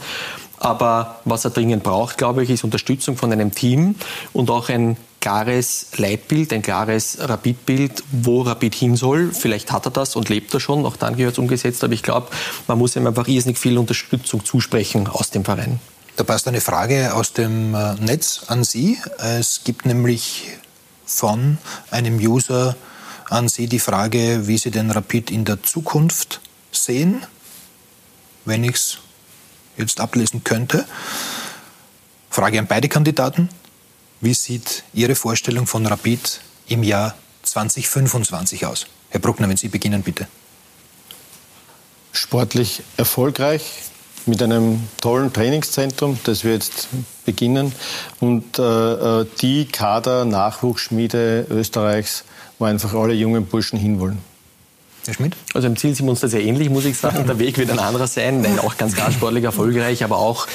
Aber was er dringend braucht, glaube ich, ist Unterstützung von einem Team und auch ein klares Leitbild, ein klares Rapidbild, wo Rapid hin soll. Vielleicht hat er das und lebt er schon, auch dann gehört es umgesetzt. Aber ich glaube, man muss ihm einfach irrsinnig viel Unterstützung zusprechen aus dem Verein. Da passt eine Frage aus dem äh, Netz an Sie. Es gibt nämlich von einem User an Sie die Frage, wie Sie den Rapid in der Zukunft sehen. Wenn ich es jetzt ablesen könnte. Frage an beide Kandidaten. Wie sieht Ihre Vorstellung von Rapid im Jahr 2025 aus? Herr Bruckner, wenn Sie beginnen, bitte. Sportlich erfolgreich, mit einem tollen Trainingszentrum, das wir jetzt beginnen, und äh, äh die Kader-Nachwuchsschmiede Österreichs, wo einfach alle jungen Burschen hinwollen. Herr Schmidt? Also im Ziel sind wir uns da sehr ähnlich, muss ich sagen. Der Weg wird ein anderer sein, nein, auch ganz klar sportlich erfolgreich, aber auch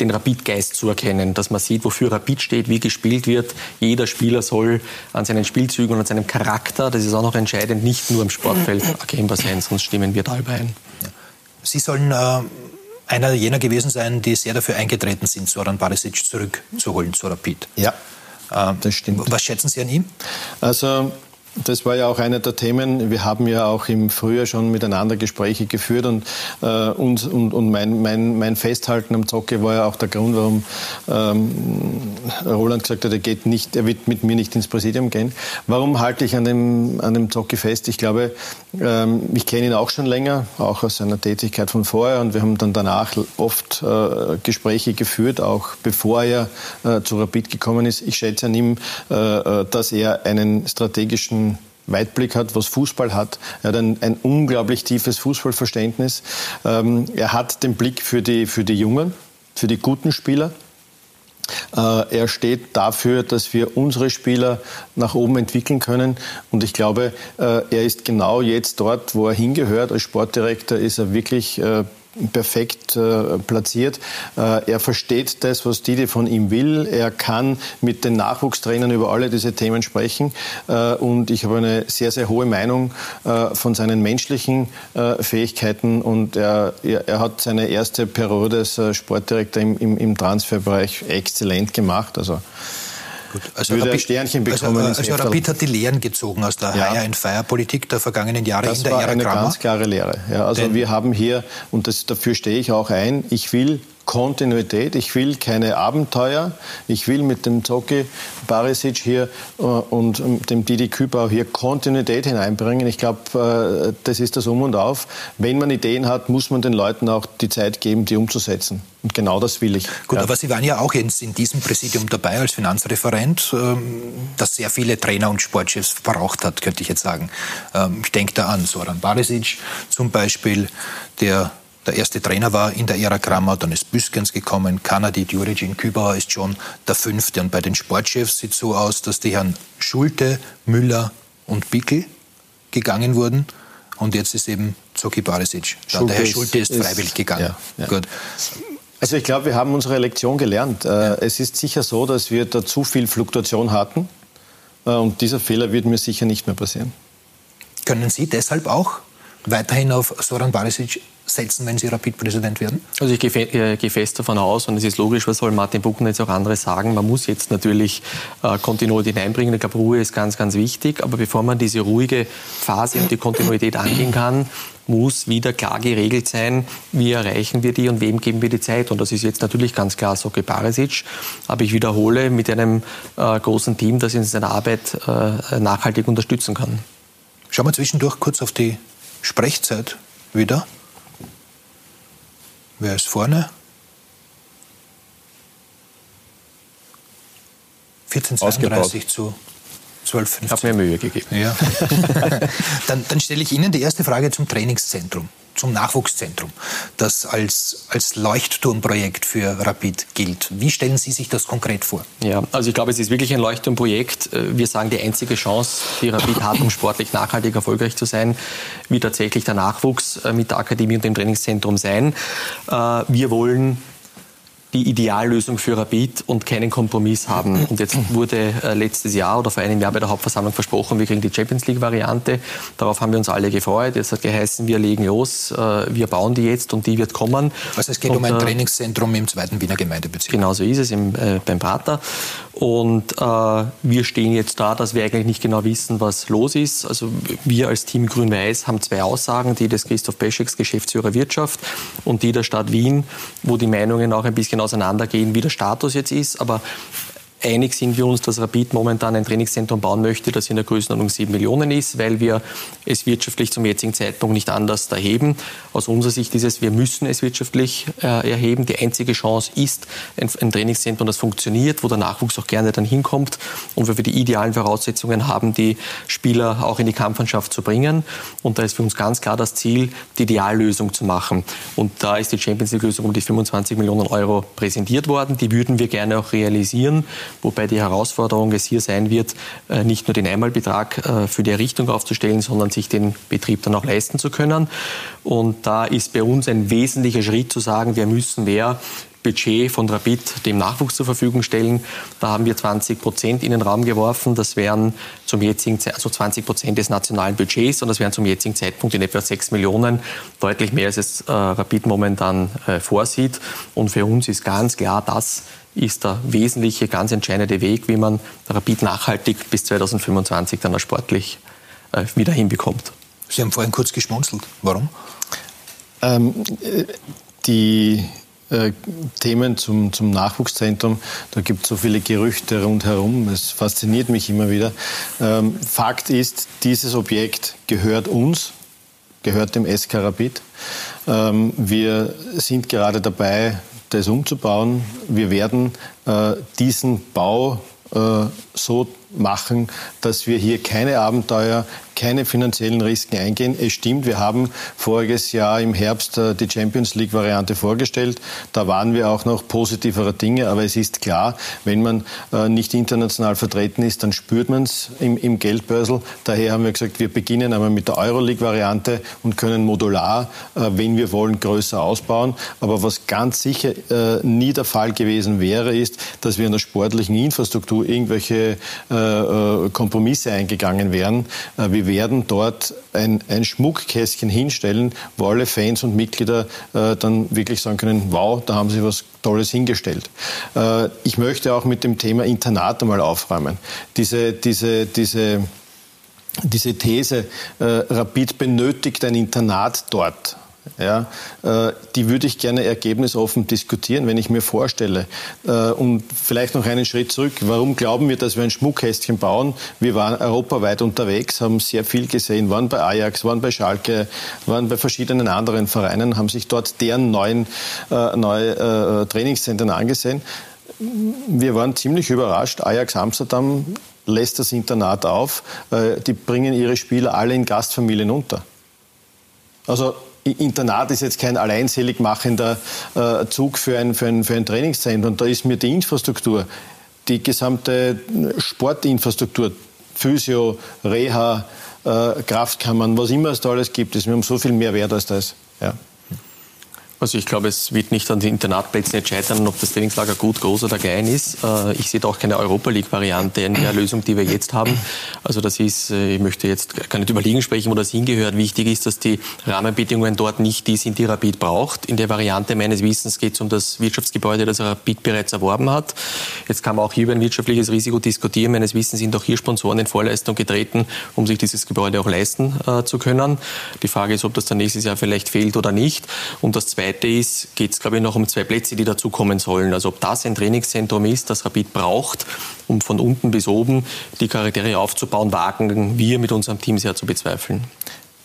den Rapid-Geist zu erkennen, dass man sieht, wofür Rapid steht, wie gespielt wird. Jeder Spieler soll an seinen Spielzügen und an seinem Charakter, das ist auch noch entscheidend, nicht nur im Sportfeld erkennbar sein, sonst stimmen wir da überein. Sie sollen äh, einer jener gewesen sein, die sehr dafür eingetreten sind, Soran Barisic zurückzuholen zu Rapid. Ja, äh, das stimmt. Was schätzen Sie an ihm? Also das war ja auch einer der Themen. Wir haben ja auch im Frühjahr schon miteinander Gespräche geführt und, äh, und, und, und mein, mein, mein Festhalten am Zocke war ja auch der Grund, warum ähm, Roland gesagt hat, er, geht nicht, er wird mit mir nicht ins Präsidium gehen. Warum halte ich an dem, an dem Zocke fest? Ich glaube, ähm, ich kenne ihn auch schon länger, auch aus seiner Tätigkeit von vorher und wir haben dann danach oft äh, Gespräche geführt, auch bevor er äh, zu Rapid gekommen ist. Ich schätze an ihm, äh, äh dass er einen strategischen Weitblick hat, was Fußball hat. Er hat ein, ein unglaublich tiefes Fußballverständnis. Ähm, er hat den Blick für die, für die Jungen, für die guten Spieler. Äh, er steht dafür, dass wir unsere Spieler nach oben entwickeln können. Und ich glaube, äh, er ist genau jetzt dort, wo er hingehört. Als Sportdirektor ist er wirklich äh, perfekt äh, platziert. Äh, er versteht das, was Didi von ihm will. Er kann mit den Nachwuchstrainern über alle diese Themen sprechen. Äh, und ich habe eine sehr, sehr hohe Meinung äh, von seinen menschlichen äh, Fähigkeiten. Und er, er, er, hat seine erste Periode als äh, Sportdirektor im, im, im Transferbereich exzellent gemacht. Also Gut. Also würde Rapid, Sternchen bekommen. Also, also Rapid hat die Lehren gezogen aus der ja. Hire-and-Fire-Politik der vergangenen Jahre das in der war Ära eine Kramer. ganz klare Lehre. Ja, also Denn wir haben hier, und das, dafür stehe ich auch ein, ich will Kontinuität. Ich will keine Abenteuer. Ich will mit dem Zoki Barisic hier äh, und ähm, dem Didi Kübau hier Kontinuität hineinbringen. Ich glaube, äh, das ist das Um und Auf. Wenn man Ideen hat, muss man den Leuten auch die Zeit geben, die umzusetzen. Und genau das will ich. Gut, ja. aber Sie waren ja auch jetzt in diesem Präsidium dabei als Finanzreferent, ähm, das sehr viele Trainer und Sportchefs verbraucht hat, könnte ich jetzt sagen. Ähm, ich denke da an Soran Barisic zum Beispiel, der der erste Trainer war in der Ära Kramer, dann ist Büskens gekommen, Kanadi, Djuricin, Kübauer ist schon der fünfte. Und bei den Sportchefs sieht es so aus, dass die Herren Schulte, Müller und Bickel gegangen wurden. Und jetzt ist eben Zoki Barisic. Da. Der Herr Schulte ist, ist freiwillig gegangen. Ja, ja. Gut. Also ich glaube, wir haben unsere Lektion gelernt. Äh, ja. Es ist sicher so, dass wir da zu viel Fluktuation hatten. Äh, und dieser Fehler wird mir sicher nicht mehr passieren. Können Sie deshalb auch weiterhin auf Soran Barisic setzen, wenn Sie Rapid-Präsident werden? Also ich gehe, äh, gehe, fest davon aus, und es ist logisch, was soll Martin Buckner jetzt auch anderes sagen, man muss jetzt natürlich äh, Kontinuität hineinbringen. Ich glaube, Ruhe ist ganz, ganz wichtig. Aber bevor man diese ruhige Phase und die Kontinuität angehen kann, muss wieder klar geregelt sein, wie erreichen wir die und wem geben wir die Zeit. Und das ist jetzt natürlich ganz klar Soke Barisic. Aber ich wiederhole, mit einem äh, großen Team, das in seiner Arbeit äh, nachhaltig unterstützen kann. Schauen wir zwischendurch kurz auf die Sprechzeit wieder. Wer ist vorne? 14.32 zu 12.15. Ich habe mir Mühe gegeben. Ja. dann, dann stelle ich Ihnen die erste Frage zum Trainingszentrum zum Nachwuchszentrum, das als, als Leuchtturmprojekt für Rapid gilt. Wie stellen Sie sich das konkret vor? Ja, also ich glaube, es ist wirklich ein Leuchtturmprojekt. Wir sagen, die einzige Chance, die Rapid hat, um sportlich nachhaltig erfolgreich zu sein, wird tatsächlich der Nachwuchs äh, mit der Akademie und dem Trainingszentrum sein. Äh, wir wollen die Ideallösung für Rapid und keinen Kompromiss haben. Und jetzt wurde äh, letztes Jahr oder vor einem Jahr bei der Hauptversammlung versprochen, wir kriegen die Champions League-Variante. Darauf haben wir uns alle gefreut. Jetzt hat geheißen, wir legen los, äh, wir bauen die jetzt und die wird kommen. Also es geht und, um ein äh, Trainingszentrum im zweiten Wiener Gemeindebezirk. Genau so ist es im, äh, beim Prater. Und äh, wir stehen jetzt da, dass wir eigentlich nicht genau wissen, was los ist. Also wir als Team Grün-Weiß haben zwei Aussagen, die des Christoph Pescheks, Geschäftsführer Wirtschaft, und die der Stadt Wien, wo die Meinungen auch ein bisschen auseinandergehen, wie der Status jetzt ist. Aber Einig sind wir uns, dass Rapid momentan ein Trainingszentrum bauen möchte, das in der Größenordnung 7 Millionen ist, weil wir es wirtschaftlich zum jetzigen Zeitpunkt nicht anders erheben. Aus unserer Sicht ist es, wir müssen es wirtschaftlich äh, erheben. Die einzige Chance ist ein, ein, Trainingszentrum, das funktioniert, wo der Nachwuchs auch gerne dann hinkommt und wo wir die idealen Voraussetzungen haben, die Spieler auch in die Kampfmannschaft zu bringen. Und da ist für uns ganz klar das Ziel, die Ideallösung zu machen. Und da ist die Champions League-Lösung um die 25 Millionen Euro präsentiert worden. Die würden wir gerne auch realisieren wobei die Herausforderung es hier sein wird, äh, nicht nur den Einmalbetrag äh, für die Errichtung aufzustellen, sondern sich den Betrieb dann auch leisten zu können. Und da ist bei uns ein wesentlicher Schritt zu sagen, wir müssen mehr Budget von Rapid dem Nachwuchs zur Verfügung stellen. Da haben wir 20 Prozent in den Raum geworfen. Das wären zum jetzigen, also 20 Prozent des nationalen Budgets und das wären zum jetzigen Zeitpunkt in etwa 6 Millionen, deutlich mehr als es äh, Rapid momentan äh, vorsieht. Und für uns ist ganz klar, das ist der wesentliche, ganz entscheidende Weg, wie man Rapid nachhaltig bis 2025 dann auch sportlich äh, wieder hinbekommt. Sie haben vorhin kurz geschmunzelt. Warum? Ähm, äh, die äh, Themen zum, zum Nachwuchszentrum. Da gibt es so viele Gerüchte rundherum. Es fasziniert mich immer wieder. Ähm, Fakt ist, dieses Objekt gehört uns, gehört dem SK Rapid. Ähm, wir sind gerade dabei, das umzubauen. Wir werden äh, diesen Bau äh, so machen, dass wir hier keine Abenteuer, keine finanziellen Risiken eingehen. Es stimmt, wir haben voriges Jahr im Herbst äh, die Champions League Variante vorgestellt. Da waren wir auch noch positiverer Dinge, aber es ist klar, wenn man äh, nicht international vertreten ist, dann spürt man es im, im Geldbörsel. Daher haben wir gesagt, wir beginnen einmal mit der Euroleague Variante und können modular, äh, wenn wir wollen, größer ausbauen. Aber was ganz sicher nie der Fall gewesen wäre, ist, dass wir in der sportlichen Infrastruktur irgendwelche Kompromisse eingegangen wären. Wir werden dort ein, ein Schmuckkästchen hinstellen, wo alle Fans und Mitglieder äh, dann wirklich sagen können, wow, da haben sie was Tolles hingestellt. Äh, ich möchte auch mit dem Thema Internat einmal aufräumen. Diese, diese, diese, diese These, äh, Rapid benötigt ein Internat dort ja, äh, die würde ich gerne ergebnisoffen diskutieren, wenn ich mir vorstelle. Äh, und vielleicht noch einen Schritt zurück. Warum glauben wir, dass wir ein Schmuckkästchen bauen? Wir waren europaweit unterwegs, haben sehr viel gesehen, waren bei Ajax, waren bei Schalke, waren bei verschiedenen anderen Vereinen, haben sich dort deren neuen äh, neue Trainingszentren angesehen. Wir waren ziemlich überrascht. Ajax Amsterdam lässt das Internat auf. Die bringen ihre Spieler alle in Gastfamilien unter. Also Internat ist jetzt kein alleinselig machender äh, Zug für ein, für, ein, für ein Trainingszentrum. Da ist mir die Infrastruktur, die gesamte Sportinfrastruktur, Physio, Reha, äh, Kraftkammern, was immer es da alles gibt, ist mir um so viel mehr wert als das. Ja. Also ich glaube, es wird nicht an den Internatplätzen jetzt scheitern, ob das Trainingslager gut, groß oder klein ist. Äh, ich sehe da auch keine Europa League-Variante in der Lösung, die wir jetzt haben. Also das ist, äh, ich möchte jetzt gar nicht überlegen sprechen, wo das hingehört. Wichtig ist, dass die Rahmenbedingungen dort nicht die sind, die Rapid braucht. In der Variante meines Wissens geht es um das Wirtschaftsgebäude, das Rapid bereits erworben hat. Jetzt kann man auch hier über ein wirtschaftliches Risiko diskutieren. Meines Wissens sind auch hier Sponsoren in Vorleistung getreten, um sich dieses Gebäude auch leisten äh, zu können. Die Frage ist, ob das dann nächstes Jahr vielleicht fehlt oder nicht. Und das Zweite Zweite ist, geht es, glaube ich, noch um zwei Plätze, die dazukommen sollen. Also ob das ein Trainingszentrum ist, das Rapid braucht, um von unten bis oben die Charaktere aufzubauen, wagen wir mit unserem Team sehr zu bezweifeln.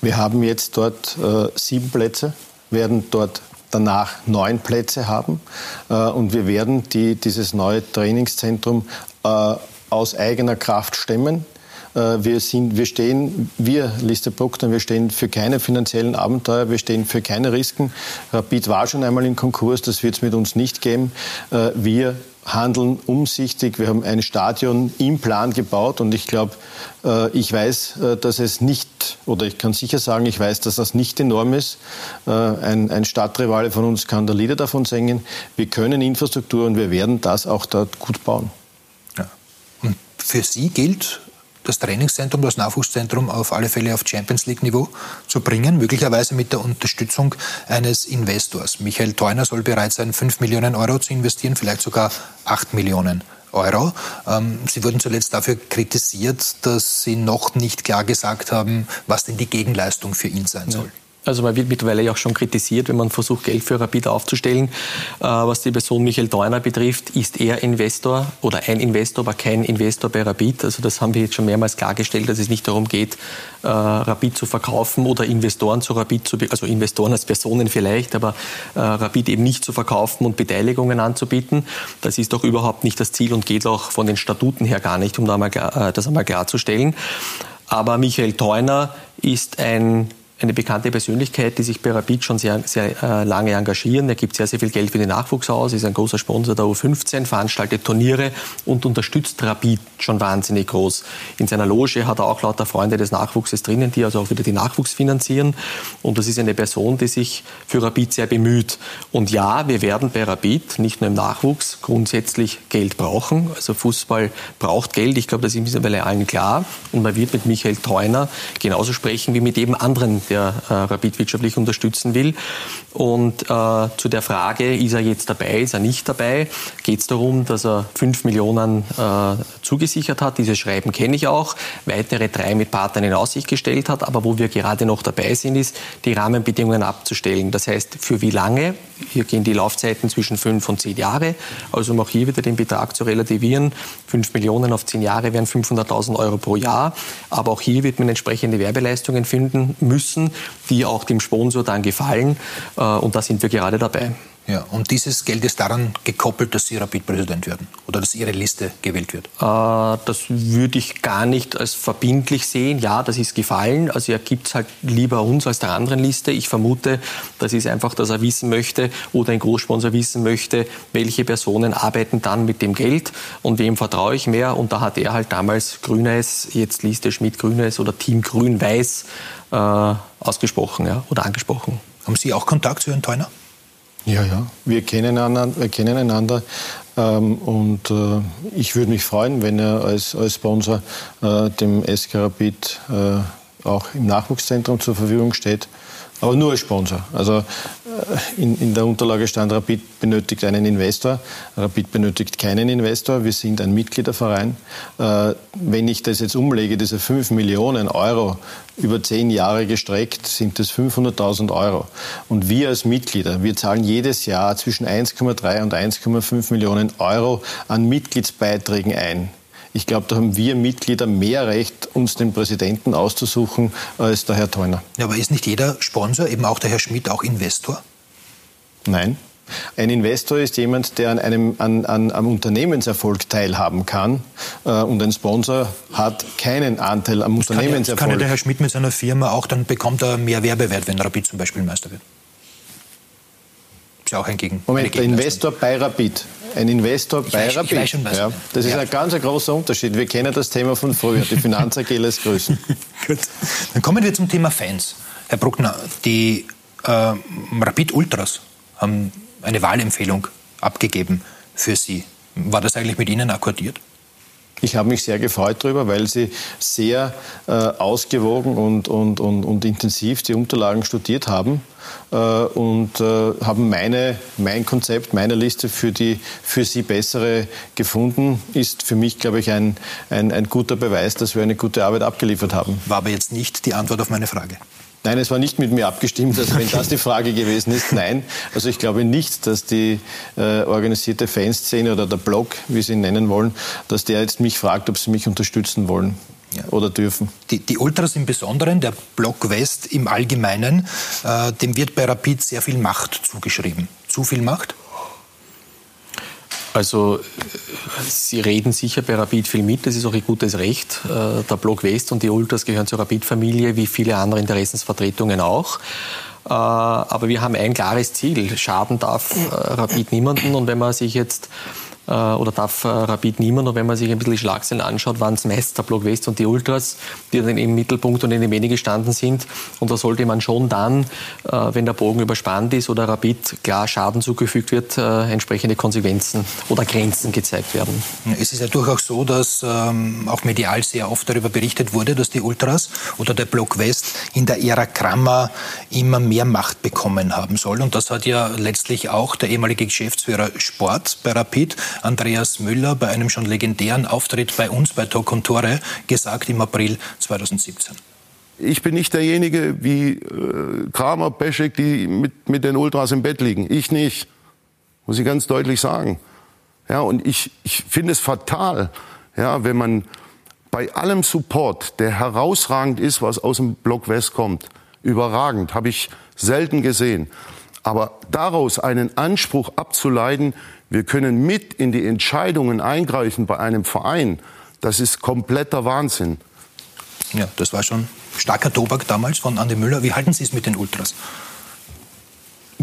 Wir haben jetzt dort äh, sieben Plätze, werden dort danach neun Plätze haben. Äh, und wir werden die, dieses neue Trainingszentrum äh, aus eigener Kraft stemmen. Äh, wir, sind, wir stehen, wir, Liste Bruckner, wir stehen für keine finanziellen Abenteuer, wir stehen für keine Risiken. Rapid war schon einmal in Konkurs, das wird es mit uns nicht geben. Äh, wir handeln umsichtig. Wir haben ein Stadion im Plan gebaut und ich glaube, äh, ich weiß, dass es nicht, oder ich kann sicher sagen, ich weiß, dass das nicht enorm ist. Ein, ein Stadtrivale von uns kann der Lieder davon singen. Wir können Infrastruktur und wir werden das auch dort gut bauen. Ja. Und für Sie gilt, das Trainingszentrum, das Nachwuchszentrum auf alle Fälle auf Champions League-Niveau zu bringen, möglicherweise mit der Unterstützung eines Investors. Michael Theuner soll bereit sein, 5 Millionen Euro zu investieren, vielleicht sogar 8 Millionen Euro. Ähm, Sie wurden zuletzt dafür kritisiert, dass Sie noch nicht klar gesagt haben, was denn die Gegenleistung für ihn sein soll. Also man wird mittlerweile ja auch schon kritisiert, wenn man versucht, Geld für Rapid aufzustellen. Äh, was die Person Michael Deuner betrifft, ist er Investor oder ein Investor, aber kein Investor bei Rapid. Also das haben wir jetzt schon mehrmals klargestellt, dass es nicht darum geht, äh, Rapid zu verkaufen oder Investoren zu Rapid zu, also Investoren als Personen vielleicht, aber äh, Rapid eben nicht zu verkaufen und Beteiligungen anzubieten. Das ist doch überhaupt nicht das Ziel und geht auch von den Statuten her gar nicht, um das einmal klarzustellen. Aber Michael Theuner ist ein eine bekannte Persönlichkeit, die sich bei Rapid schon sehr, sehr äh, lange engagieren. Er gibt sehr, sehr viel Geld für den Nachwuchs aus, ist ein großer Sponsor der U15, veranstaltet Turniere und unterstützt Rapid schon wahnsinnig groß. In seiner Loge hat er auch lauter Freunde des Nachwuchses drinnen, die also auch wieder den Nachwuchs finanzieren. Und das ist eine Person, die sich für Rapid sehr bemüht. Und ja, wir werden bei Rapid, nicht nur im Nachwuchs, grundsätzlich Geld brauchen. Also Fußball braucht Geld. Ich glaube, das ist mittlerweile allen klar. Und man wird mit Michael Theuner genauso sprechen wie mit jedem anderen, der äh, Rapid wirtschaftlich unterstützen will. Und äh, zu der Frage, ist er jetzt dabei, ist er nicht dabei, geht es darum, dass er 5 Millionen äh, zugesichert hat. Dieses Schreiben kenne ich auch. Weitere drei mit Partnern in Aussicht gestellt hat. Aber wo wir gerade noch dabei sind, ist, die Rahmenbedingungen abzustellen. Das heißt, für wie lange? Hier gehen die Laufzeiten zwischen fünf und zehn Jahre. Also um auch hier wieder den Betrag zu relativieren. 5 Millionen auf zehn Jahre wären 500.000 Euro pro Jahr. Aber auch hier wird man entsprechende Werbeleistungen finden müssen, die auch dem Sponsor dann gefallen. Äh, und da sind wir gerade dabei. Ja, und dieses Geld ist daran gekoppelt, dass Sie Rapid-Präsident werden oder dass Ihre Liste gewählt wird? Äh, das würde ich gar nicht als verbindlich sehen. Ja, das ist gefallen. Also er gibt es halt lieber uns als der anderen Liste. Ich vermute, das ist einfach, dass er wissen möchte oder ein Großsponsor wissen möchte, welche Personen arbeiten dann mit dem Geld und wem vertraue ich mehr. Und da hat er halt damals Grünes, jetzt Liste Schmidt-Grünes oder Team Grün-Weiß äh, ausgesprochen ja, oder angesprochen. Haben Sie auch Kontakt zu Herrn Theuner? Ja, ja, wir kennen einander, wir kennen einander ähm, und äh, ich würde mich freuen, wenn er als, als Sponsor äh, dem SK Rapid äh, auch im Nachwuchszentrum zur Verfügung steht. Aber nur als Sponsor. Also äh, in, in der Unterlage stand, Rapid benötigt einen Investor. Rapid benötigt keinen Investor. Wir sind ein Mitgliederverein. Äh, wenn ich das jetzt umlege, diese 5 Millionen Euro über zehn Jahre gestreckt, sind das 500.000 Euro. Und wir als Mitglieder, wir zahlen jedes Jahr zwischen 1,3 und 1,5 Millionen Euro an Mitgliedsbeiträgen ein. Ich glaube, da haben wir Mitglieder mehr Recht, uns den Präsidenten auszusuchen, als der Herr Theuner. Ja, aber ist nicht jeder Sponsor, eben auch der Herr Schmidt, auch Investor? Nein. Ein Investor ist jemand, der an einem an, an, am Unternehmenserfolg teilhaben kann. Äh, und ein Sponsor hat keinen Anteil am das Unternehmenserfolg. Kann ja, kann ja der Herr Schmidt mit seiner Firma auch, dann bekommt er mehr Werbewert, wenn Rapid zum Beispiel Meister wird. Ja auch ein Gegen. Moment, der Investor bei Rapid ein Investor bei weiß, Rapid. Schon, ja, das ist ja. ein ganz großer Unterschied. Wir kennen das Thema von früher, die Finanz AG lässt grüßen. Gut. Dann kommen wir zum Thema Fans. Herr Bruckner, die äh, Rapid Ultras haben eine Wahlempfehlung abgegeben für Sie. War das eigentlich mit Ihnen akkordiert? Ich habe mich sehr gefreut darüber, weil Sie sehr äh, ausgewogen und, und, und, und intensiv die Unterlagen studiert haben äh, und äh, haben meine, mein Konzept, meine Liste für die für Sie bessere gefunden. Ist für mich, glaube ich, ein, ein, ein guter Beweis, dass wir eine gute Arbeit abgeliefert haben. War aber jetzt nicht die Antwort auf meine Frage. Nein, es war nicht mit mir abgestimmt. Also wenn das die Frage gewesen ist, nein. Also ich glaube nicht, dass die äh, organisierte Fanszene oder der Blog, wie Sie ihn nennen wollen, dass der jetzt mich fragt, ob sie mich unterstützen wollen. Ja. oder dürfen. Die, die, Ultras im Besonderen, der Block West im Allgemeinen, äh, dem wird bei Rapid sehr viel Macht zugeschrieben. Zu viel Macht? Also Sie reden sicher bei Rapid viel mit, das ist auch Ihr gutes Recht. Äh, der Block West und die Ultras gehören zur Rapid-Familie, wie viele andere Interessensvertretungen auch. Äh, aber wir haben ein klares Ziel. Schaden darf äh, Rapid niemanden. Und wenn man sich jetzt oder darf äh, Rapid niemand. Und wenn man sich ein bisschen die Schlagzeilen anschaut, waren es meist der Block West und die Ultras, die dann im Mittelpunkt und in den Wenigen gestanden sind. Und da sollte man schon dann, äh, wenn der Bogen überspannt ist oder Rapid klar Schaden zugefügt wird, entsprechende Konsequenzen oder Grenzen gezeigt werden. Es ist ja durchaus so, dass ähm, auch medial sehr oft darüber berichtet wurde, dass die Ultras oder der Block West in der Ära Kramer immer mehr Macht bekommen haben soll. Und das hat ja letztlich auch der ehemalige Geschäftsführer Sport bei Rapid Andreas Müller bei einem schon legendären Auftritt bei uns bei und Tore gesagt im April 2017. Ich bin nicht derjenige wie äh, Kramer, Peschek, die mit, mit den Ultras im Bett liegen. Ich nicht. Muss ich ganz deutlich sagen. Ja, und ich, ich finde es fatal, ja, wenn man bei allem Support, der herausragend ist, was aus dem Block West kommt, überragend, habe ich selten gesehen. Aber daraus einen Anspruch abzuleiten, wir können mit in die Entscheidungen eingreifen bei einem Verein. Das ist kompletter Wahnsinn. Ja, das war schon starker Tobak damals von Andi Müller. Wie halten Sie es mit den Ultras?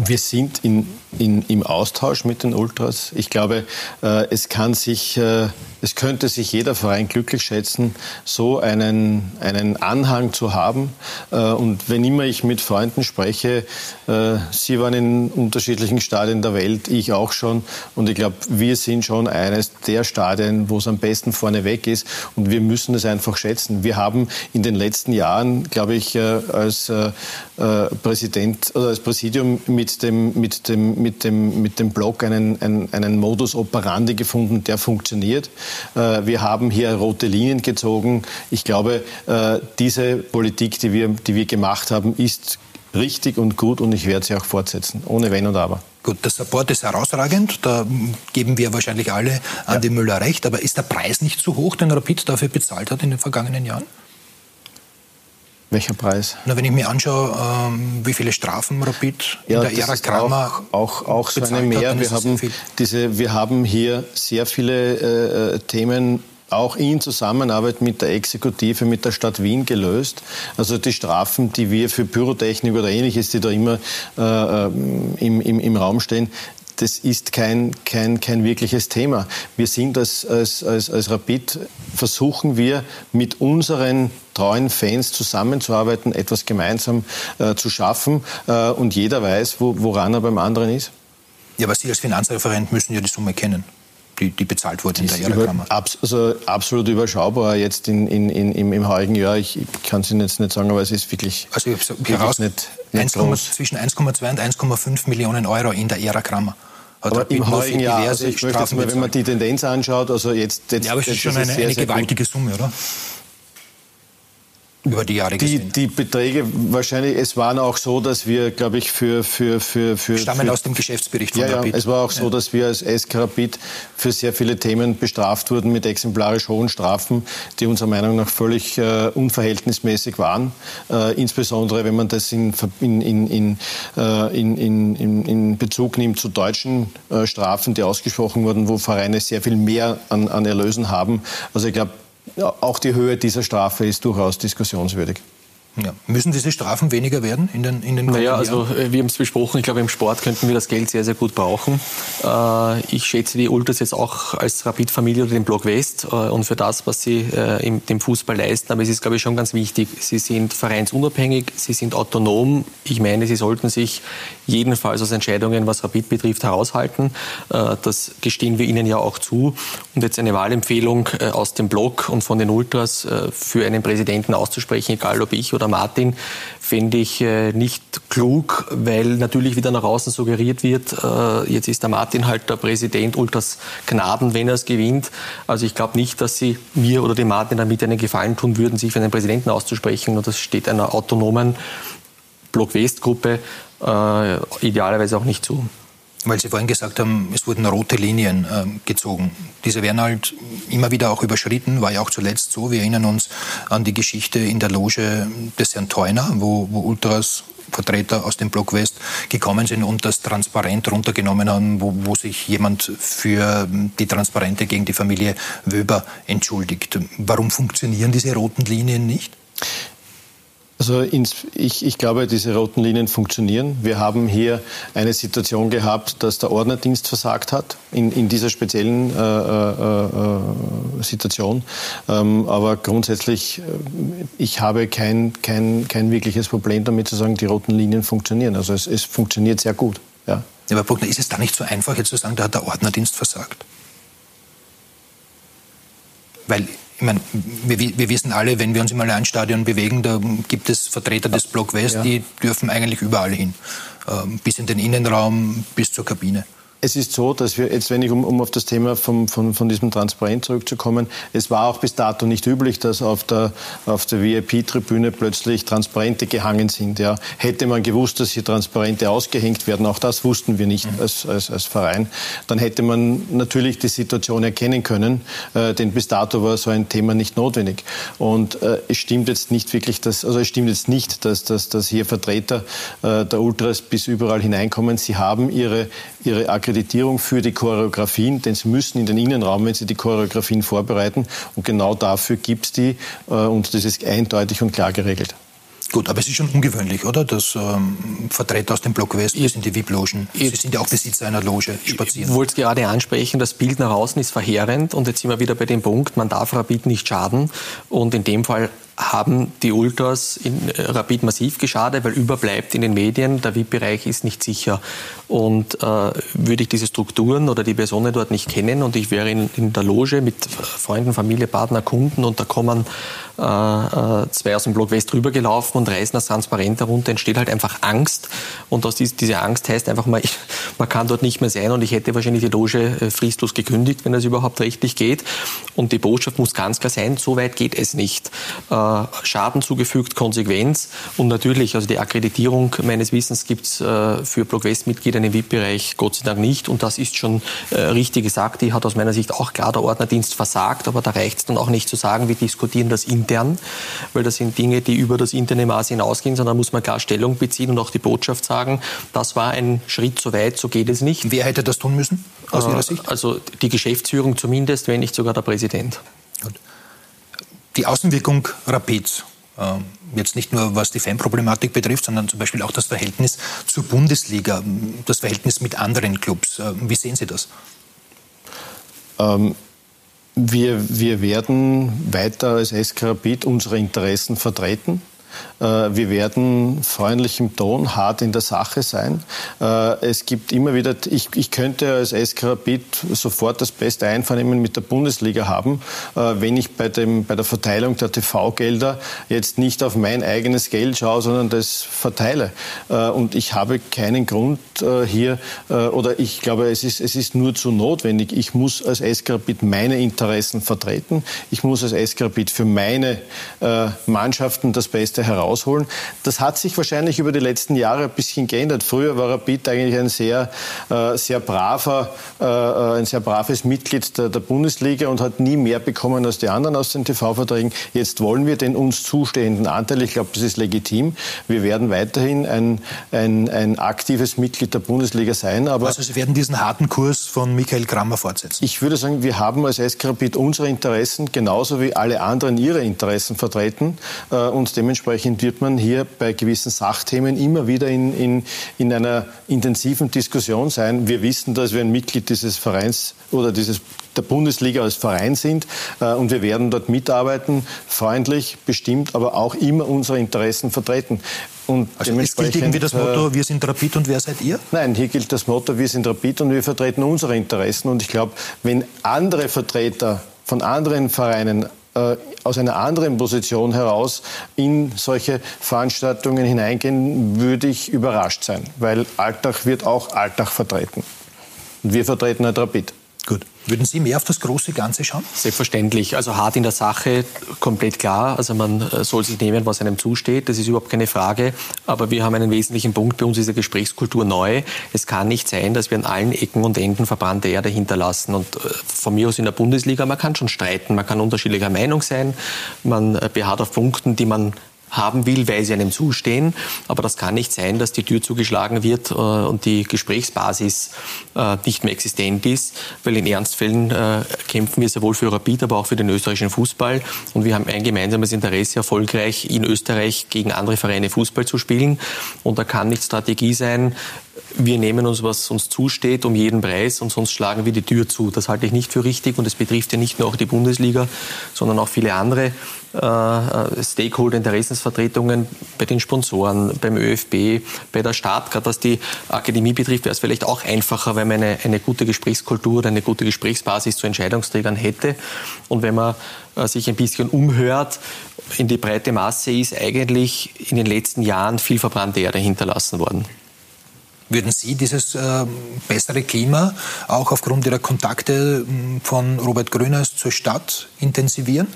Wir sind in, in, im Austausch mit den Ultras. Ich glaube, äh, es kann sich äh, es könnte sich jeder Verein glücklich schätzen, so einen, einen Anhang zu haben. Äh, und wenn immer ich mit Freunden spreche, äh, Sie waren in unterschiedlichen Stadien der Welt, ich auch schon. Und ich glaube, wir sind schon eines der Stadien, wo es am besten vorne weg ist. Und wir müssen es einfach schätzen. Wir haben in den letzten Jahren, glaube ich, äh, als Präsident oder als Präsidium mit dem, mit dem, mit dem, mit dem Blog einen, einen, einen Modus operandi gefunden, der funktioniert. Äh, wir haben hier rote Linien gezogen. Ich glaube, äh, diese Politik, die wir, die wir gemacht haben, ist richtig und gut und ich werde sie auch fortsetzen, ohne Wenn und Aber. Gut, der Support ist herausragend, da geben wir wahrscheinlich alle Andi ja. Müller recht, aber ist der Preis nicht zu hoch, den Rapid dafür bezahlt hat in den vergangenen Jahren? Welcher Preis? Na, wenn ich mir anschaue, ähm, wie viele Strafen Rapid ja, in der Ära Kramer auch, auch, auch so eine mehr. wir, haben diese, wir haben hier sehr viele äh, äh, Themen auch in Zusammenarbeit mit der Exekutive, mit der Stadt Wien gelöst. Also die Strafen, die wir für Pyrotechnik oder ähnliches, die da immer äh, äh im, im, im Raum stehen, das ist kein, kein, kein wirkliches Thema. Wir sind als, als, als, als Rapid, versuchen wir mit unseren treuen Fans zusammenzuarbeiten, etwas gemeinsam äh, zu schaffen äh, und jeder weiß, wo, woran er beim anderen ist. Ja, aber Sie als Finanzreferent müssen ja die Summe kennen die, die bezahlt wurde in der Ehrenkammer. Abs also absolut überschaubar jetzt in, in, in, im, im heurigen Jahr. Ich, ich kann es Ihnen jetzt nicht sagen, aber es ist wirklich. Also ich habe heraus, nicht 1, zwischen 1,2 und 1,5 Millionen Euro in der Kramer. Hat aber im heurigen Jahr, also ich möchte jetzt mal, wenn man die Tendenz anschaut, also jetzt... jetzt ja, aber es ist schon eine, sehr, eine gewaltige gut. Summe, oder? Über die Jahre gesehen? Die, die Beträge wahrscheinlich, es waren auch so, dass wir, glaube ich, für... für, für, für Stammen für, aus dem Geschäftsbericht von ja, Rapid. Ja, es war auch so, dass wir als SK Rapid für sehr viele Themen bestraft wurden mit exemplarisch hohen Strafen, die unserer Meinung nach völlig äh, unverhältnismäßig waren. Äh, insbesondere, wenn man das in, in, in, äh, in, in, in, in Bezug nimmt zu deutschen äh, Strafen, die ausgesprochen wurden, wo Vereine sehr viel mehr an, an Erlösen haben. Also ich glaube, ja, auch die Höhe dieser Strafe ist durchaus diskussionswürdig. Ja. Müssen diese Strafen weniger werden in den, in den Naja, also äh, wir haben es besprochen, ich glaube im Sport könnten wir das Geld sehr, sehr gut brauchen. Äh, ich schätze die Ultras jetzt auch als Rapid-Familie oder den Block West äh, und für das, was sie im dem Fußball leisten. Aber es ist, glaube ich, schon ganz wichtig, sie sind vereinsunabhängig, sie sind autonom. Ich meine, sie sollten sich jedenfalls aus Entscheidungen, was Rapid betrifft, heraushalten. Das gestehen wir ihnen ja auch zu. Und jetzt eine Wahlempfehlung aus dem Block und von den Ultras für einen Präsidenten auszusprechen, egal ob ich oder oder Martin, fände ich äh, nicht klug, weil natürlich wieder nach außen suggeriert wird, äh, jetzt ist der Martin halt der Präsident Ultras Gnaden, wenn er es gewinnt. Also ich glaube nicht, dass sie mir oder dem Martin damit einen Gefallen tun würden, sich für einen Präsidenten auszusprechen. Und das steht einer autonomen Block-West-Gruppe äh, idealerweise auch nicht zu weil Sie vorhin gesagt haben, es wurden rote Linien äh, gezogen. Diese werden halt immer wieder auch überschritten, war ja auch zuletzt so. Wir erinnern uns an die Geschichte in der Loge des Herrn Theuner, wo, wo Ultras Vertreter aus dem Block West gekommen sind und das Transparent runtergenommen haben, wo, wo, sich jemand für die Transparente gegen die Familie Wöber entschuldigt. Warum funktionieren diese roten Linien nicht? Also ins, ich, ich, glaube, diese roten Linien funktionieren. Wir haben hier eine Situation gehabt, dass der Ordnerdienst versagt hat in, in dieser speziellen äh, äh, äh, Situation. Ähm, aber grundsätzlich, äh, ich habe kein, kein, kein wirkliches Problem damit zu sagen, die roten Linien funktionieren. Also es, es funktioniert sehr gut. Ja. aber Bruckner, ist es da nicht so einfach, jetzt zu sagen, da hat der Ordnerdienst versagt? Weil ich meine, wir, wir, wissen alle, wenn wir uns im Allianzstadion bewegen, da gibt es Vertreter des Block West, ja. die dürfen eigentlich überall hin. Ähm, bis in den Innenraum, bis zur Kabine. Es ist so, dass wir jetzt, wenn ich um, um auf das Thema vom, von, von diesem Transparent zurückzukommen, es war auch bis dato nicht üblich, dass auf der, auf der VIP-Tribüne plötzlich Transparente gehangen sind. Ja. Hätte man gewusst, dass hier Transparente ausgehängt werden, auch das wussten wir nicht mhm. als, als, als Verein, dann hätte man natürlich die Situation erkennen können, äh, denn bis dato war so ein Thema nicht notwendig. Und äh, es stimmt jetzt nicht wirklich, dass, also es stimmt jetzt nicht, dass, dass, dass hier Vertreter äh, der Ultras bis überall hineinkommen. Sie haben ihre, ihre Aggression Akkreditierung für die Choreografien, denn sie müssen in den Innenraum, wenn sie die Choreografien vorbereiten. Und genau dafür gibt es die äh, und das ist eindeutig und klar geregelt. Gut, aber es ist schon ungewöhnlich, oder? Dass ähm, Vertreter aus dem Block West bis in die VIP-Logen, Sie sind ja auch Besitzer einer Loge, spazieren. Ich wollte es gerade ansprechen, das Bild nach außen ist verheerend und jetzt sind wir wieder bei dem Punkt, man darf Rapid nicht schaden und in dem Fall haben die Ultras in äh, Rapid massiv geschadet, weil überbleibt in den Medien, der VIP-Bereich ist nicht sicher. Und äh, würde ich diese Strukturen oder die Personen dort nicht kennen und ich wäre in, in der Loge mit Freunden, Familie, Partner, Kunden und da kommen äh, äh, zwei aus dem Block West rübergelaufen und reißen das Transparent herunter, entsteht halt einfach Angst. Und aus dies, diese Angst heißt einfach mal, ich, man kann dort nicht mehr sein und ich hätte wahrscheinlich die Loge äh, fristlos gekündigt, wenn das überhaupt rechtlich geht. Und die Botschaft muss ganz klar sein, so weit geht es nicht. Äh, Schaden zugefügt, Konsequenz und natürlich, also die Akkreditierung meines Wissens gibt es äh, für Block West-Mitglieder im VIP-Bereich Gott sei Dank nicht und das ist schon äh, richtig gesagt. Die hat aus meiner Sicht auch klar der Ordnerdienst versagt, aber da reicht es dann auch nicht zu sagen, wir diskutieren das intern weil das sind Dinge, die über das interne Maß hinausgehen, sondern muss man klar Stellung beziehen und auch die Botschaft sagen, das war ein Schritt zu weit, so geht es nicht. Wer hätte das tun müssen aus Ihrer Sicht? Also die Geschäftsführung zumindest, wenn nicht sogar der Präsident. Die Außenwirkung Rapids, ähm, jetzt nicht nur was die Fanproblematik betrifft, sondern zum Beispiel auch das Verhältnis zur Bundesliga, das Verhältnis mit anderen Clubs. Äh, wie sehen Sie das? Ähm, wir, wir werden weiter als SK Rapid unsere Interessen vertreten. Äh, wir werden freundlich im Ton, hart in der Sache sein. Äh, es gibt immer wieder, ich, ich könnte als SK Rapid sofort das beste Einvernehmen mit der Bundesliga haben, äh, wenn ich bei, dem, bei der Verteilung der TV-Gelder jetzt nicht auf mein eigenes Geld schaue, sondern das verteile. Und ich habe keinen Grund hier, oder ich glaube, es ist, es ist nur zu notwendig. Ich muss als SK Rapid meine Interessen vertreten. Ich muss als SK Rapid für meine Mannschaften das Beste herausholen. Das hat sich wahrscheinlich über die letzten Jahre ein bisschen geändert. Früher war Rapid eigentlich ein sehr, äh, sehr braver, äh, ein sehr braves Mitglied der, der, Bundesliga und hat nie mehr bekommen als die anderen aus den TV-Verträgen. Jetzt wollen wir den uns zustehenden Anteil, ich glaube, das ist legitim. Wir werden weiterhin ein, ein, ein aktives Mitglied der Bundesliga sein. Aber also Sie werden diesen harten Kurs von Michael Kramer fortsetzen? Ich würde sagen, wir haben als SK Rapid unsere Interessen genauso wie alle anderen ihre Interessen vertreten äh, und dementsprechend wird man hier bei gewissen Sachthemen immer wieder in, in, in einer intensiven Diskussion sein. Wir wissen, dass wir ein Mitglied dieses Vereins oder dieses der Bundesliga als Verein sind äh, und wir werden dort mitarbeiten, freundlich, bestimmt, aber auch immer unsere Interessen vertreten. Und also es gilt irgendwie das Motto, äh, wir sind Rapid und wer seid ihr? Nein, hier gilt das Motto, wir sind Rapid und wir vertreten unsere Interessen. Und ich glaube, wenn andere Vertreter von anderen Vereinen äh, aus einer anderen Position heraus in solche Veranstaltungen hineingehen, würde ich überrascht sein, weil Alltag wird auch Alltag vertreten. Und wir vertreten halt Rapid. Gut. Würden Sie mehr auf das große Ganze schauen? Selbstverständlich. Also hart in der Sache, komplett klar. Also man äh, soll sich nehmen, was einem zusteht. Das ist überhaupt keine Frage. Aber wir haben einen wesentlichen Punkt. Bei uns ist die Gesprächskultur neu. Es kann nicht sein, dass wir an allen Ecken und Enden verbrannte Erde hinterlassen. Und äh, von mir aus in der Bundesliga, man kann schon streiten. Man kann unterschiedlicher Meinung sein. Man äh, beharrt auf Punkten, die man haben will, weil sie einem zustehen. Aber das kann nicht sein, dass die Tür zugeschlagen wird äh, und die Gesprächsbasis äh, nicht mehr existent ist, weil in Ernstfällen äh, kämpfen wir sowohl für Rapid, aber auch für den österreichischen Fußball. Und wir haben ein gemeinsames Interesse, erfolgreich in Österreich gegen andere Vereine Fußball zu spielen. Und da kann nicht Strategie sein, wir nehmen uns, was uns zusteht, um jeden Preis und sonst schlagen wir die Tür zu. Das halte ich nicht für richtig und es betrifft ja nicht nur auch die Bundesliga, sondern auch viele andere Stakeholder, Interessensvertretungen bei den Sponsoren, beim ÖFB, bei der Stadt. Gerade was die Akademie betrifft, wäre es vielleicht auch einfacher, wenn man eine, eine gute Gesprächskultur oder eine gute Gesprächsbasis zu Entscheidungsträgern hätte. Und wenn man äh, sich ein bisschen umhört, in die breite Masse ist eigentlich in den letzten Jahren viel verbrannte Erde hinterlassen worden. Würden Sie dieses äh, bessere Klima auch aufgrund Ihrer Kontakte von Robert Grüners zur Stadt intensivieren?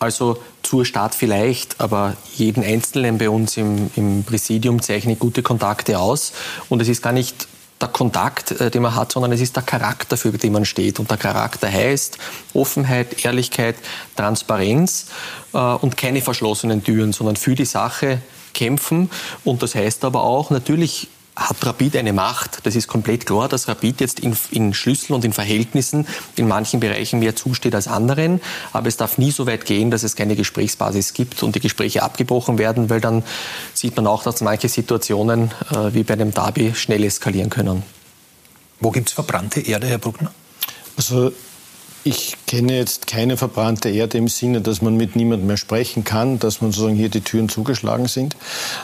Also zur Stadt vielleicht, aber jeden Einzelnen bei uns im, im Präsidium zeichne gute Kontakte aus. Und es ist gar nicht der Kontakt, äh, den man hat, sondern es ist der Charakter, für den man steht. Und der Charakter heißt Offenheit, Ehrlichkeit, Transparenz äh, und keine verschlossenen Türen, sondern für die Sache kämpfen. Und das heißt aber auch natürlich hat Rapid eine Macht. Das ist komplett klar, dass Rapid jetzt in, in, Schlüssel und in Verhältnissen in manchen Bereichen mehr zusteht als anderen. Aber es darf nie so weit gehen, dass es keine Gesprächsbasis gibt und die Gespräche abgebrochen werden, weil dann sieht man auch, dass manche Situationen äh, wie bei einem Derby schnell eskalieren können. Wo gibt es verbrannte Erde, Herr Bruckner? Also ich kenne jetzt keine verbrannte Erde im Sinne, dass man mit niemandem mehr sprechen kann, dass man sozusagen hier die Türen zugeschlagen sind.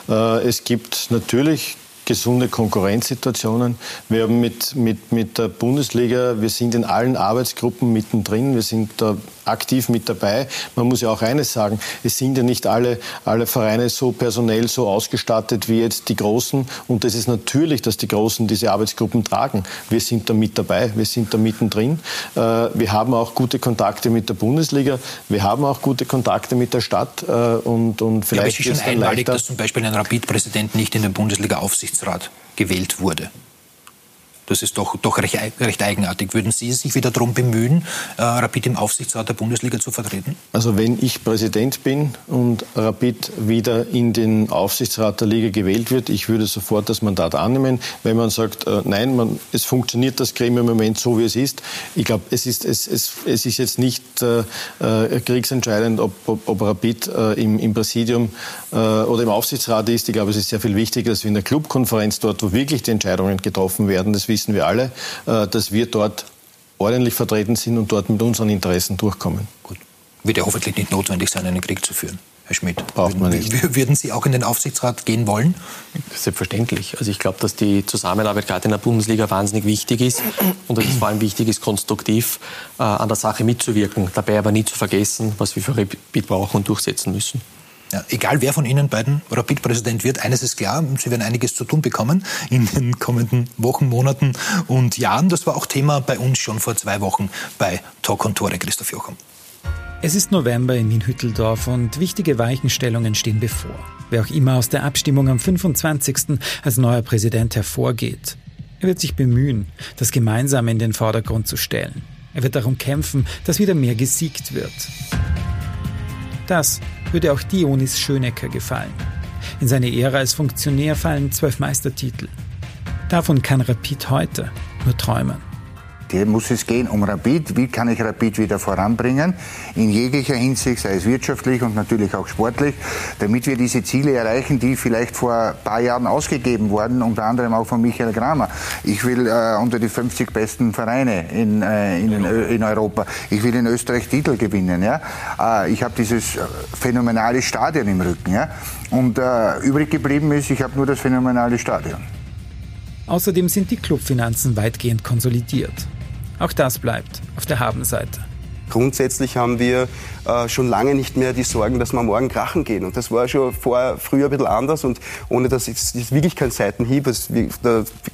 Äh, es gibt natürlich gesunde Konkurrenzsituationen. Wir haben mit, mit, mit der Bundesliga, wir sind in allen Arbeitsgruppen mittendrin, wir sind da aktiv mit dabei. Man muss ja auch eines sagen, es sind ja nicht alle, alle Vereine so personell so ausgestattet wie jetzt die Großen und es ist natürlich, dass die Großen diese Arbeitsgruppen tragen. Wir sind da mit dabei, wir sind da mittendrin. Äh, wir haben auch gute Kontakte mit der Bundesliga, wir haben auch gute Kontakte mit der Stadt äh, und, und vielleicht ja, ist es schon einmalig, dass zum Beispiel ein Rapid-Präsident nicht in den Bundesliga-Aufsicht Aufsichtsrat gewählt wurde. Das ist doch, doch recht, recht, eigenartig. Würden Sie sich wieder darum bemühen, äh, Rapid im Aufsichtsrat der Bundesliga zu vertreten? Also wenn ich Präsident bin und Rapid wieder in den Aufsichtsrat der Liga gewählt wird, ich würde sofort das Mandat annehmen. Wenn man sagt, äh, nein, man, es funktioniert das Gremium im Moment so, wie es ist. Ich glaube, es ist, es, es, es ist jetzt nicht äh, äh kriegsentscheidend, ob, ob, ob Rapid äh, im, im, Präsidium oder im Aufsichtsrat ist. Ich glaube, es ist sehr viel wichtiger, dass wir in der Clubkonferenz dort, wo wirklich die Entscheidungen getroffen werden, das wissen wir alle, äh, dass wir dort ordentlich vertreten sind und dort mit unseren Interessen durchkommen. Gut. Wird ja hoffentlich nicht notwendig sein, einen Krieg zu führen. Herr Schmidt? Braucht man nicht. Würden Sie auch in den Aufsichtsrat gehen wollen? Selbstverständlich. Also ich glaube, dass die Zusammenarbeit gerade in der Bundesliga wahnsinnig wichtig ist und dass es vor allem wichtig ist, konstruktiv äh, an der Sache mitzuwirken. Dabei aber nie zu vergessen, was wir für Rapid brauchen und durchsetzen müssen. Ja, egal wer von Ihnen beiden Rapid-Präsident wird, eines ist klar, Sie werden einiges zu tun bekommen in den kommenden Wochen, Monaten und Jahren. Das war auch Thema bei uns schon vor zwei Wochen bei Talk und Tore, Christoph Jochum. Es ist November in Wien-Hütteldorf und wichtige Weichenstellungen stehen bevor. Wer auch immer aus der Abstimmung am 25. als neuer Präsident hervorgeht. Er wird sich bemühen, das Gemeinsame in den Vordergrund zu stellen. Er wird darum kämpfen, dass wieder mehr gesiegt wird. Das würde auch Dionis Schönecker gefallen. In seine Ära als Funktionär fallen zwölf Meistertitel. Davon kann Rapid heute nur träumen. Hier muss es gehen um Rapid. Wie kann ich Rapid wieder voranbringen? In jeglicher Hinsicht, sei es wirtschaftlich und natürlich auch sportlich, damit wir diese Ziele erreichen, die vielleicht vor ein paar Jahren ausgegeben wurden, unter anderem auch von Michael Kramer. Ich will äh, unter die 50 besten Vereine in, äh, in, in, Europa. Ich will in Österreich Titel gewinnen. Ja? Äh, ich habe dieses phänomenale Stadion im Rücken. Ja? Und äh, übrig geblieben ist, ich habe nur das phänomenale Stadion. Außerdem sind die Clubfinanzen weitgehend konsolidiert. Auch das bleibt auf der Habenseite. Grundsätzlich haben wir äh, schon lange nicht mehr die Sorgen, dass wir morgen krachen gehen. Und das war schon vor, früher ein bisschen anders und ohne dass es ist wirklich kein Seitenhieb, das ist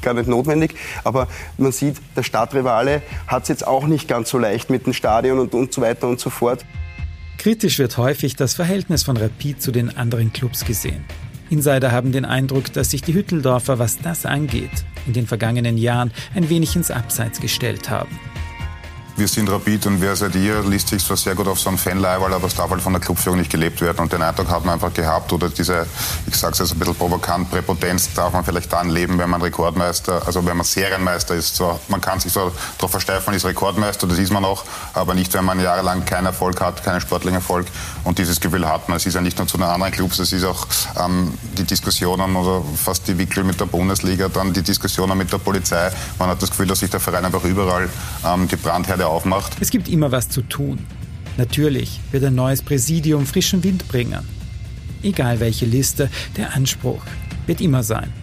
gar nicht notwendig. Aber man sieht, der Stadtrivale hat es jetzt auch nicht ganz so leicht mit dem Stadion und, und so weiter und so fort. Kritisch wird häufig das Verhältnis von Rapid zu den anderen Clubs gesehen. Insider haben den Eindruck, dass sich die Hütteldorfer, was das angeht, in den vergangenen Jahren ein wenig ins Abseits gestellt haben. Wir sind Rapid und wer seid ihr, liest sich zwar sehr gut auf so ein Fanleiberl, aber es darf halt von der Clubführung nicht gelebt werden. Und den Eindruck hat man einfach gehabt, oder diese, ich sage es jetzt ein bisschen provokant, Präpotenz darf man vielleicht dann leben, wenn man Rekordmeister, also wenn man Serienmeister ist. So, man kann sich so darauf versteifen, ist Rekordmeister, das ist man auch, aber nicht, wenn man jahrelang keinen Erfolg hat, keinen sportlichen Erfolg. Und dieses Gefühl hat man. Es ist ja nicht nur zu den anderen Clubs, es ist auch ähm, die Diskussionen oder fast die Wickel mit der Bundesliga, dann die Diskussionen mit der Polizei. Man hat das Gefühl, dass sich der Verein einfach überall ähm, die Brandherde Wochenende aufmacht. Es gibt immer was zu tun. Natürlich wird ein neues Präsidium frischen Wind bringen. Egal welche Liste, der Anspruch wird immer sein.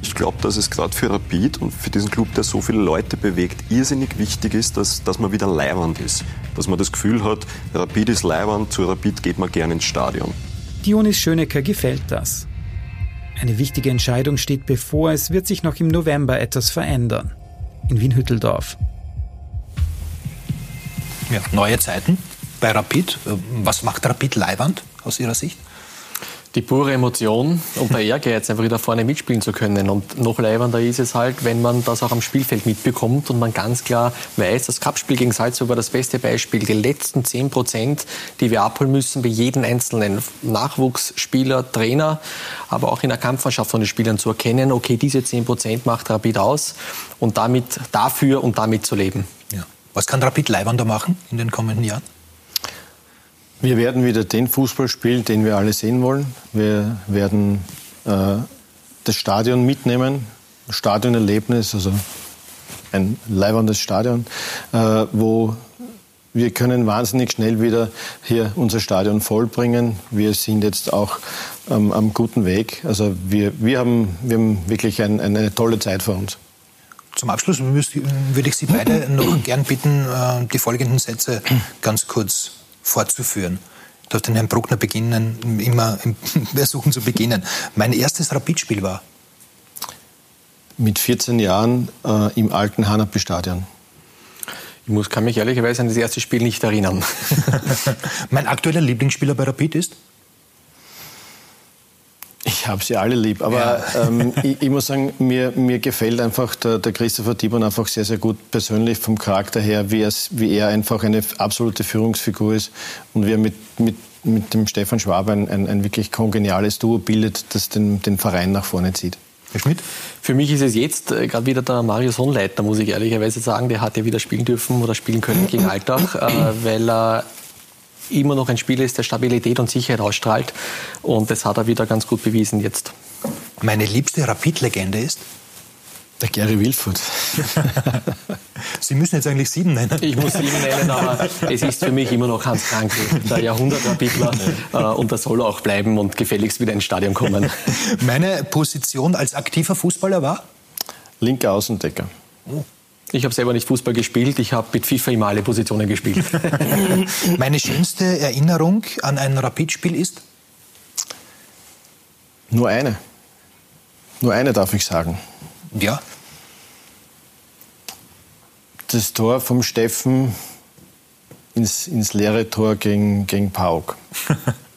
Ich glaube, dass es gerade für Rapid und für diesen Club, der so viele Leute bewegt, irrsinnig wichtig ist, dass, dass man wieder leiwand ist. Dass man das Gefühl hat, Rapid ist leiwand, zu Rapid geht man gerne ins Stadion. Dionis Schönecker gefällt das. Eine wichtige Entscheidung steht bevor, es wird sich noch im November etwas verändern. In Wien-Hütteldorf. Ja, neue Zeiten bei Rapid. Was macht Rapid Leiband aus Ihrer Sicht? die pure Emotion und der Ehrgeiz, einfach wieder vorne mitspielen zu können. Und noch leibender ist es halt, wenn man das auch am Spielfeld mitbekommt und man ganz klar weiß, das Cupspiel gegen Salzburg war das beste Beispiel. Die letzten 10 Prozent, die wir abholen müssen bei jedem einzelnen Nachwuchsspieler, Trainer, aber auch in der Kampfmannschaft von den Spielern zu erkennen, okay, diese 10 Prozent macht Rapid aus und damit dafür und damit zu leben. Was kann Rapid Leibander machen in den kommenden Jahren? Wir werden wieder den Fußball spielen, den wir alle sehen wollen. Wir werden äh, das Stadion mitnehmen, Stadionerlebnis, also ein leibendes Stadion, äh, wo wir können wahnsinnig schnell wieder hier unser Stadion vollbringen. Wir sind jetzt auch ähm, am guten Weg. Also wir, wir, haben, wir haben wirklich ein, eine tolle Zeit vor uns. Zum Abschluss würde ich Sie beide noch gern bitten, äh, die folgenden Sätze ganz kurz fortzuführen. Ich darf den Herrn Bruckner beginnen, immer versuchen zu beginnen. Mein erstes Rapidspiel war? Mit 14 Jahren äh, im alten Hanapi-Stadion. Ich muss, kann mich ehrlicherweise an das erste Spiel nicht erinnern. mein aktueller Lieblingsspieler bei Rapid ist? Ich habe sie alle lieb, aber ja. ähm, ich, ich, muss sagen, mir, mir gefällt einfach der, der Christopher Tibon einfach sehr, sehr gut persönlich vom Charakter her, wie, wie er einfach eine absolute Führungsfigur ist und wie er mit, mit, mit dem Stefan Schwab ein, ein, ein wirklich kongeniales Duo bildet, das den, den Verein nach vorne zieht. Herr Schmidt? Für mich ist es jetzt äh, gerade wieder der Marius Hohenleiter, muss ich ehrlicherweise sagen. Der hat ja wieder spielen dürfen oder spielen können gegen Alltag, äh, weil er immer noch ein Spieler ist, der Stabilität und Sicherheit ausstrahlt. Und das hat er wieder ganz gut bewiesen jetzt. Meine liebste Rapid-Legende ist? Der Gary Wilford. Sie müssen jetzt eigentlich sieben nennen. Ich muss sieben nennen, aber es ist für mich immer noch Hans Krankel, der Jahrhundertrapidler. Äh, und das soll auch bleiben und gefälligst wieder ins Stadion kommen. Meine Position als aktiver Fußballer war? Linker Außendecker. Oh. Ich habe selber nicht Fußball gespielt, ich habe mit FIFA immer alle Positionen gespielt. Meine schönste Erinnerung an ein Rapidspiel ist? Nur eine. Nur eine darf ich sagen. Ja. Das Tor vom Steffen ins, ins leere Tor gegen, gegen Pauk.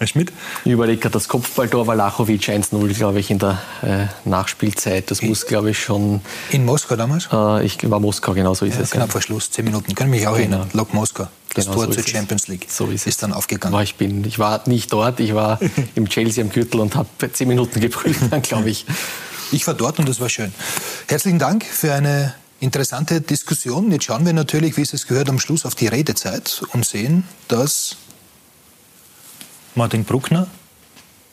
Herr Schmidt? Ich überlege gerade, das Kopfballtor war Lachowitsch 1-0, glaube ich, in der äh, Nachspielzeit. Das muss, glaube ich, schon... In Moskau damals? Äh, ich war Moskau, genau so ist ja, es. Knapp vor Schluss, zehn Minuten. Kann mich auch genau. erinnern. Lok Moskau. Das genau, Tor so zur Champions League so ist, ist dann aufgegangen. Ich, bin, ich war nicht dort, ich war im Chelsea am Gürtel und habe zehn Minuten geprüft, dann glaube ich. Ich war dort und das war schön. Herzlichen Dank für eine interessante Diskussion. Jetzt schauen wir natürlich, wie es es gehört, am Schluss auf die Redezeit und sehen, dass Martin Bruckner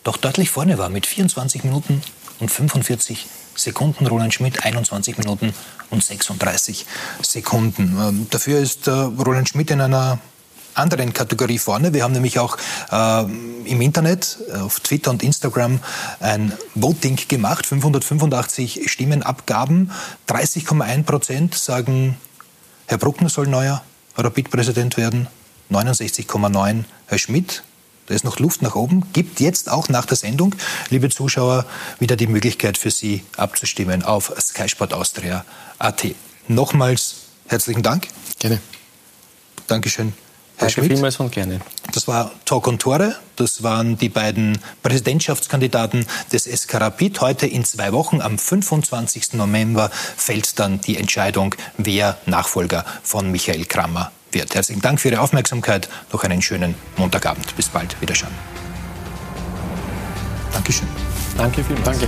doch deutlich vorne war mit 24 Minuten und 45 Sekunden. Roland Schmidt 21 Minuten und 36 Sekunden. Ähm, dafür ist äh, Roland Schmidt in einer anderen Kategorie vorne. Wir haben nämlich auch äh, im Internet, äh, auf Twitter und Instagram ein Voting gemacht. 585 Stimmenabgaben. 30,1 Prozent sagen, Herr Bruckner soll neuer Rapid-Präsident werden. 69,9 Herr Schmidt. Da ist noch Luft nach oben. Gibt jetzt auch nach der Sendung, liebe Zuschauer, wieder die Möglichkeit für Sie abzustimmen auf skysportaustria.at. Nochmals herzlichen Dank. Gerne. Dankeschön. Herr Danke Schmidt. vielmals und gerne. Das war Talk und Tore. Das waren die beiden Präsidentschaftskandidaten des SK Rapid. Heute in zwei Wochen, am 25. November, fällt dann die Entscheidung, wer Nachfolger von Michael Kramer wird. Herzlichen Dank für Ihre Aufmerksamkeit. Noch einen schönen Montagabend. Bis bald. Wiederschauen. Dankeschön. Danke vielmals. Danke.